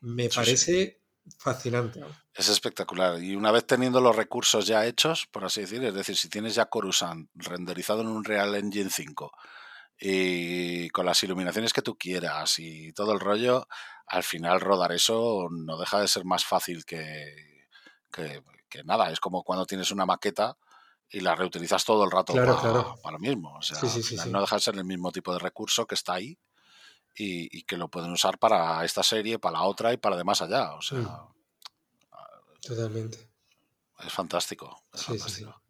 me parece fascinante. Es espectacular. Y una vez teniendo los recursos ya hechos, por así decir, es decir, si tienes ya Coruscant renderizado en un Real Engine 5 y con las iluminaciones que tú quieras y todo el rollo, al final rodar eso no deja de ser más fácil que, que, nada. Es como cuando tienes una maqueta y la reutilizas todo el rato para, lo mismo. O sea, no deja de ser el mismo tipo de recurso que está ahí y, que lo pueden usar para esta serie, para la otra y para de más allá. O sea, mm. Totalmente. Es fantástico. Es fantástico.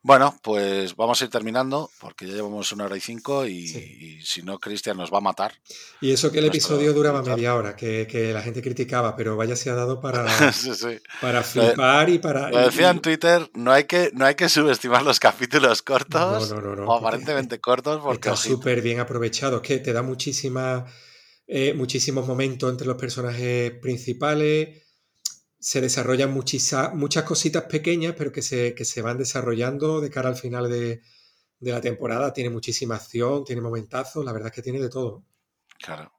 Bueno, pues vamos a ir terminando porque ya llevamos una hora y cinco y, si no, Cristian nos va a matar. Y eso que el episodio duraba media hora, que, la gente criticaba, pero vaya se ha dado para, para flipar y para... Lo decía en Twitter, no hay, que, no hay que subestimar los capítulos cortos o aparentemente cortos porque... Está súper bien aprovechado, que te da muchísima, eh, muchísimos momentos entre los personajes principales se desarrollan muchas cositas pequeñas, pero que se, se, van desarrollando de cara al final de, la temporada. Tiene muchísima acción, tiene momentazos, la verdad es que tiene de todo. Claro.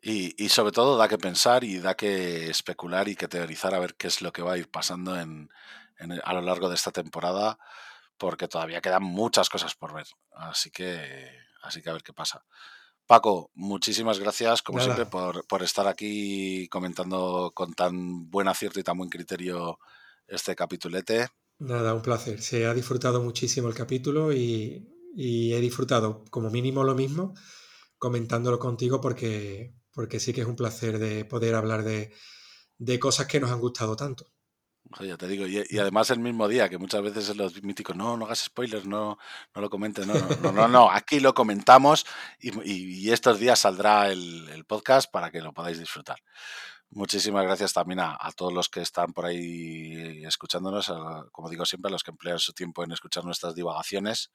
Y, sobre todo da que pensar y da que especular y que teorizar a ver qué es lo que va a ir pasando en, a lo largo de esta temporada, porque todavía quedan muchas cosas por ver. Así que, así que a ver qué pasa. Paco, muchísimas gracias, como siempre, por, estar aquí comentando con tan buen acierto y tan buen criterio este capitulete. Nada, un placer. Se ha disfrutado muchísimo el capítulo y, he disfrutado como mínimo lo mismo comentándolo contigo porque, porque sí que es un placer de poder hablar de cosas que nos han gustado tanto ya te digo, y, además el mismo día, que muchas veces es los míticos, no, no hagas spoilers, no, no lo comentes, no, no, no, aquí lo comentamos y, estos días saldrá el, podcast para que lo podáis disfrutar. Muchísimas gracias también a, todos los que están por ahí escuchándonos, como digo siempre, a los que emplean su tiempo en escuchar nuestras divagaciones.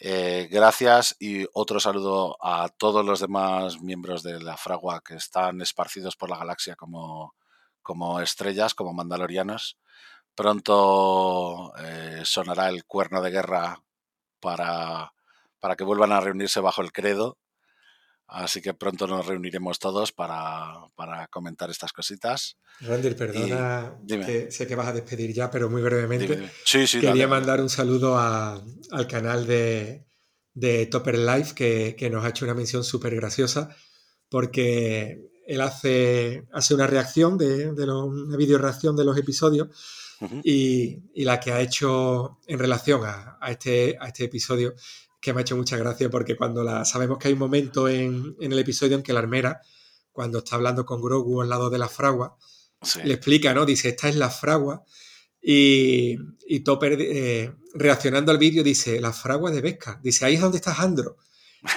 Eh, gracias y otro saludo a todos los demás miembros de la Fragua que están esparcidos por la galaxia como, como estrellas, como mandalorianos. Pronto eh, sonará el cuerno de guerra para, para que vuelvan a reunirse bajo el credo. Así que pronto nos reuniremos todos para, comentar estas cositas. Randy, perdona, que sé que vas a despedir ya, pero muy brevemente. Sí, sí, Quería mandar un saludo al canal de, de Topper Life que, que, nos ha hecho una mención súper graciosa porque él hace, hace una reacción, de, una video reacción de los episodios y, la que ha hecho en relación a, este, a este episodio, que me ha hecho mucha gracia porque cuando la, sabemos que hay un momento en, el episodio en que la armera, cuando está hablando con Grogu al lado de la fragua, le explica, ¿no? Dice, esta es la fragua. Y, y Topper, eh, reaccionando al vídeo, dice, la fragua de Vesca. Dice, ahí es donde está Andro.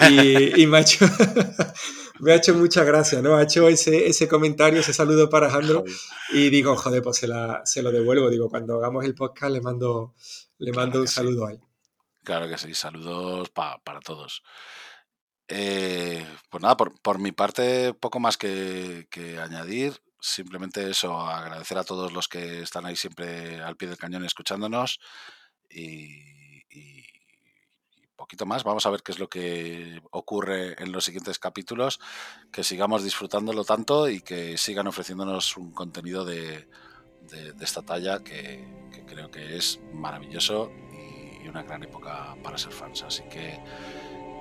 Y, me, ha hecho, me ha hecho mucha gracia, ¿no? Ha hecho ese, ese comentario, ese saludo para Alejandro y digo, joder, pues se, la, se, lo devuelvo. Digo, cuando hagamos el podcast le mando, le mando un saludo a él. Claro que sí, saludos para todos. Eh, pues nada, por, por, mi parte, poco más que, que, añadir. Simplemente eso, agradecer a todos los que están ahí siempre al pie del cañón escuchándonos. Y, poquito más. Vamos a ver qué es lo que ocurre en los siguientes capítulos. Que sigamos disfrutándolo tanto y que sigan ofreciéndonos un contenido de, de, esta talla que, que creo que es maravilloso y una gran época para ser fans. Así que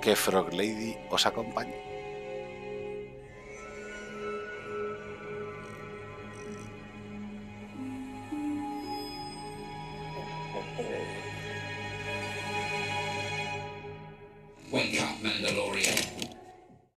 que Frog Lady os acompañe.